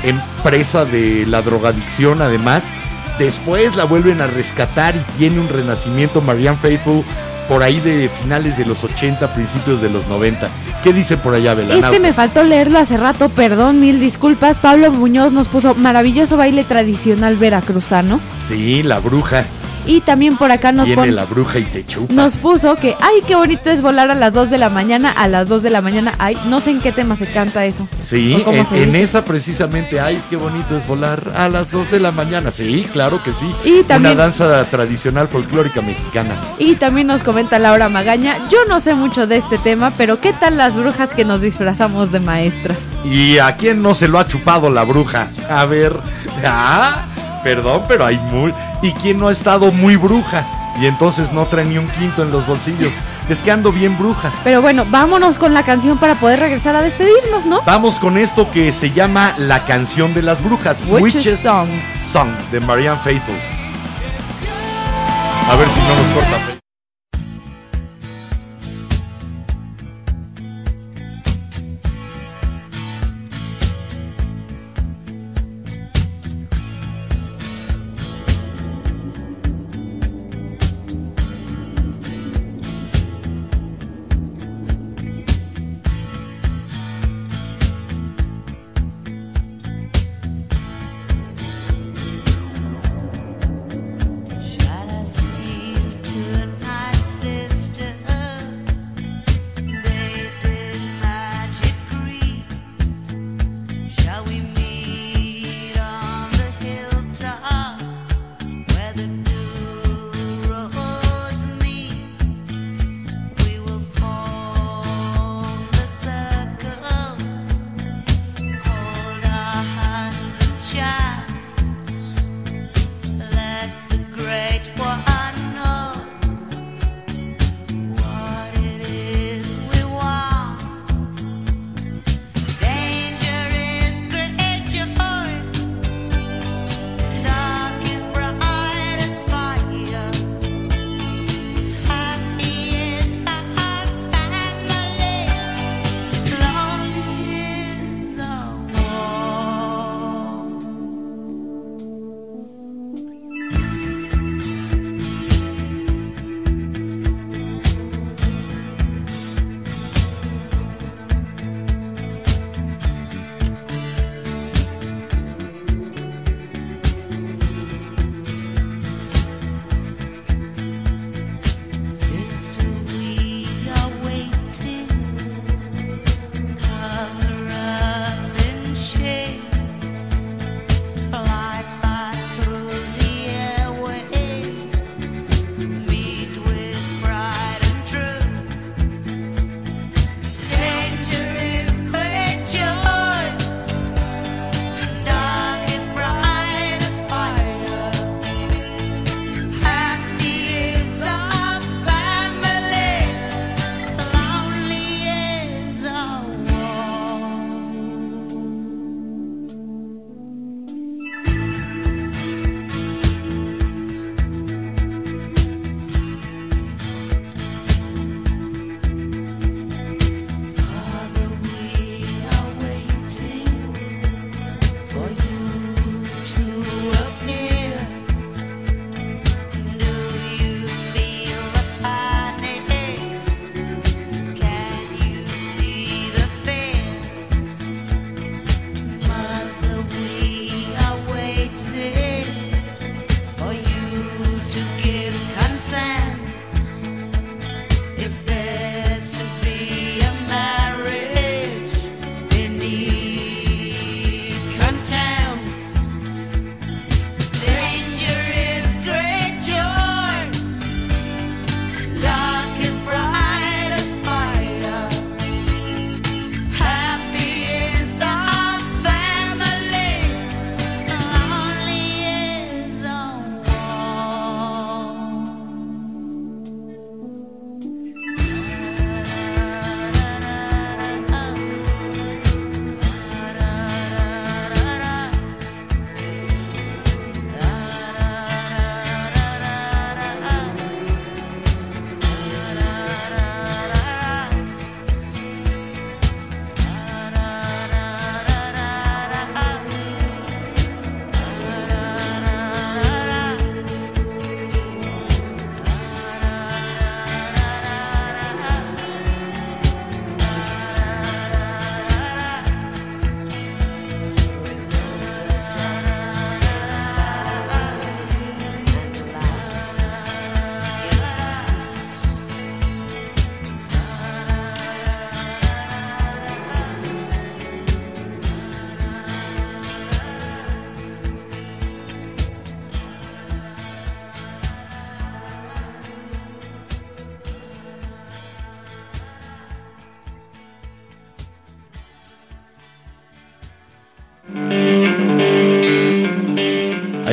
empresa de la drogadicción además. Después la vuelven a rescatar y tiene un renacimiento Marianne Faithfull por ahí de finales de los 80, principios de los 90. ¿Qué dice por allá, Belanautas? Este me faltó leerlo hace rato, perdón, mil disculpas. Pablo Muñoz nos puso maravilloso baile tradicional veracruzano. Sí, la bruja. Y también por acá nos, Viene pon- la bruja y te chupa. nos puso que, ay, qué bonito es volar a las 2 de la mañana, a las 2 de la mañana. Ay, no sé en qué tema se canta eso. Sí, ¿O cómo en, esa precisamente, ay, qué bonito es volar a las 2 de la mañana. Sí, claro que sí. Y también- Una danza tradicional folclórica mexicana. Y también nos comenta Laura Magaña, yo no sé mucho de este tema, pero ¿qué tal las brujas que nos disfrazamos de maestras? ¿Y a quién no se lo ha chupado la bruja? A ver, ah, perdón, pero hay muy... ¿Y quién no ha estado muy bruja? Y entonces no trae ni un quinto en los bolsillos. Es que ando bien bruja. Pero bueno, vámonos con la canción para poder regresar a despedirnos, ¿no? Vamos con esto que se llama La canción de las brujas. Witches Song. Song de Marianne Faithfull. A ver si no nos corta.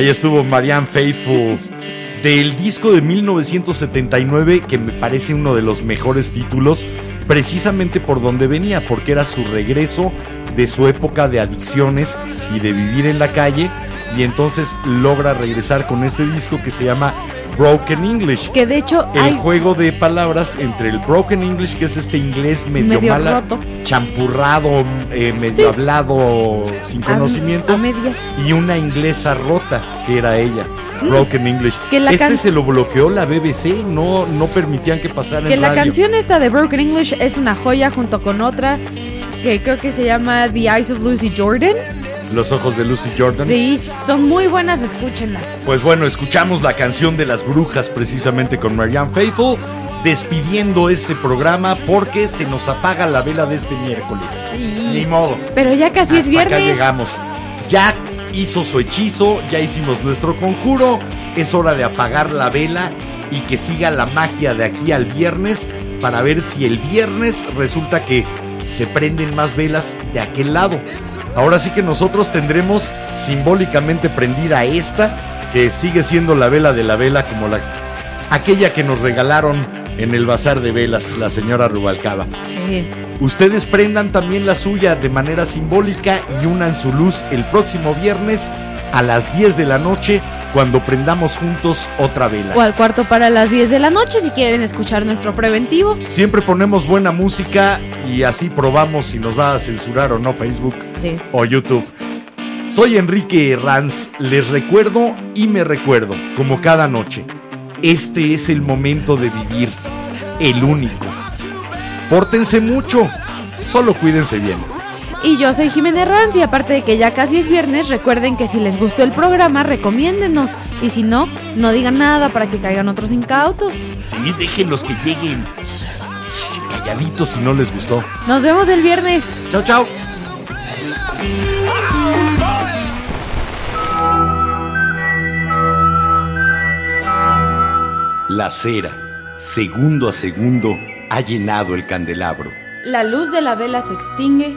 Ahí estuvo Marianne Faithful. Del disco de 1979, que me parece uno de los mejores títulos, precisamente por donde venía, porque era su regreso de su época de adicciones y de vivir en la calle. Y entonces logra regresar con este disco que se llama Broken English. Que de hecho El hay juego de palabras entre el broken English, que es este inglés medio, Medio mala, roto. champurrado, eh, medio Sí. hablado sin a- conocimiento, a medias. y una inglesa rota, que era ella. Broken English. Mm. Que la este se lo bloqueó la BBC, no, no permitían que pasara Que en la radio. canción esta de Broken English es una joya junto con otra que creo que se llama The Eyes of Lucy Jordan. Los ojos de Lucy Jordan. Sí, son muy buenas, escúchenlas. Pues bueno, escuchamos la canción de las brujas precisamente con Marianne Faithful, despidiendo este programa porque se nos apaga la vela de este miércoles. Ni modo. Pero ya casi es Hasta acá viernes. llegamos. Ya hizo su hechizo, ya hicimos nuestro conjuro. Es hora de apagar la vela y que siga la magia de aquí al viernes para ver si el viernes resulta que se prenden más velas de aquel lado. Ahora sí que nosotros tendremos simbólicamente prendida esta, que sigue siendo la vela de la vela como la aquella que nos regalaron en el bazar de velas la señora Rubalcaba. Sí. Ustedes prendan también la suya de manera simbólica y unan su luz el próximo viernes a las 10 de la noche cuando prendamos juntos otra vela. O al cuarto para las 10 de la noche si quieren escuchar nuestro preventivo. Siempre ponemos buena música y así probamos si nos va a censurar o no Facebook Sí. o YouTube. Soy Enrique Herranz, les recuerdo y me recuerdo, como cada noche, este es el momento de vivir, el único. Pórtense mucho, solo cuídense bien. Y yo soy Jiménez Ranz y aparte de que ya casi es viernes, recuerden que si les gustó el programa, recomiéndenos. Y si no, no digan nada para que caigan otros incautos. Sí, déjenlos que lleguen. Calladitos si no les gustó. Nos vemos el viernes. Chao, chao. La cera, segundo a segundo, ha llenado el candelabro. La luz de la vela se extingue,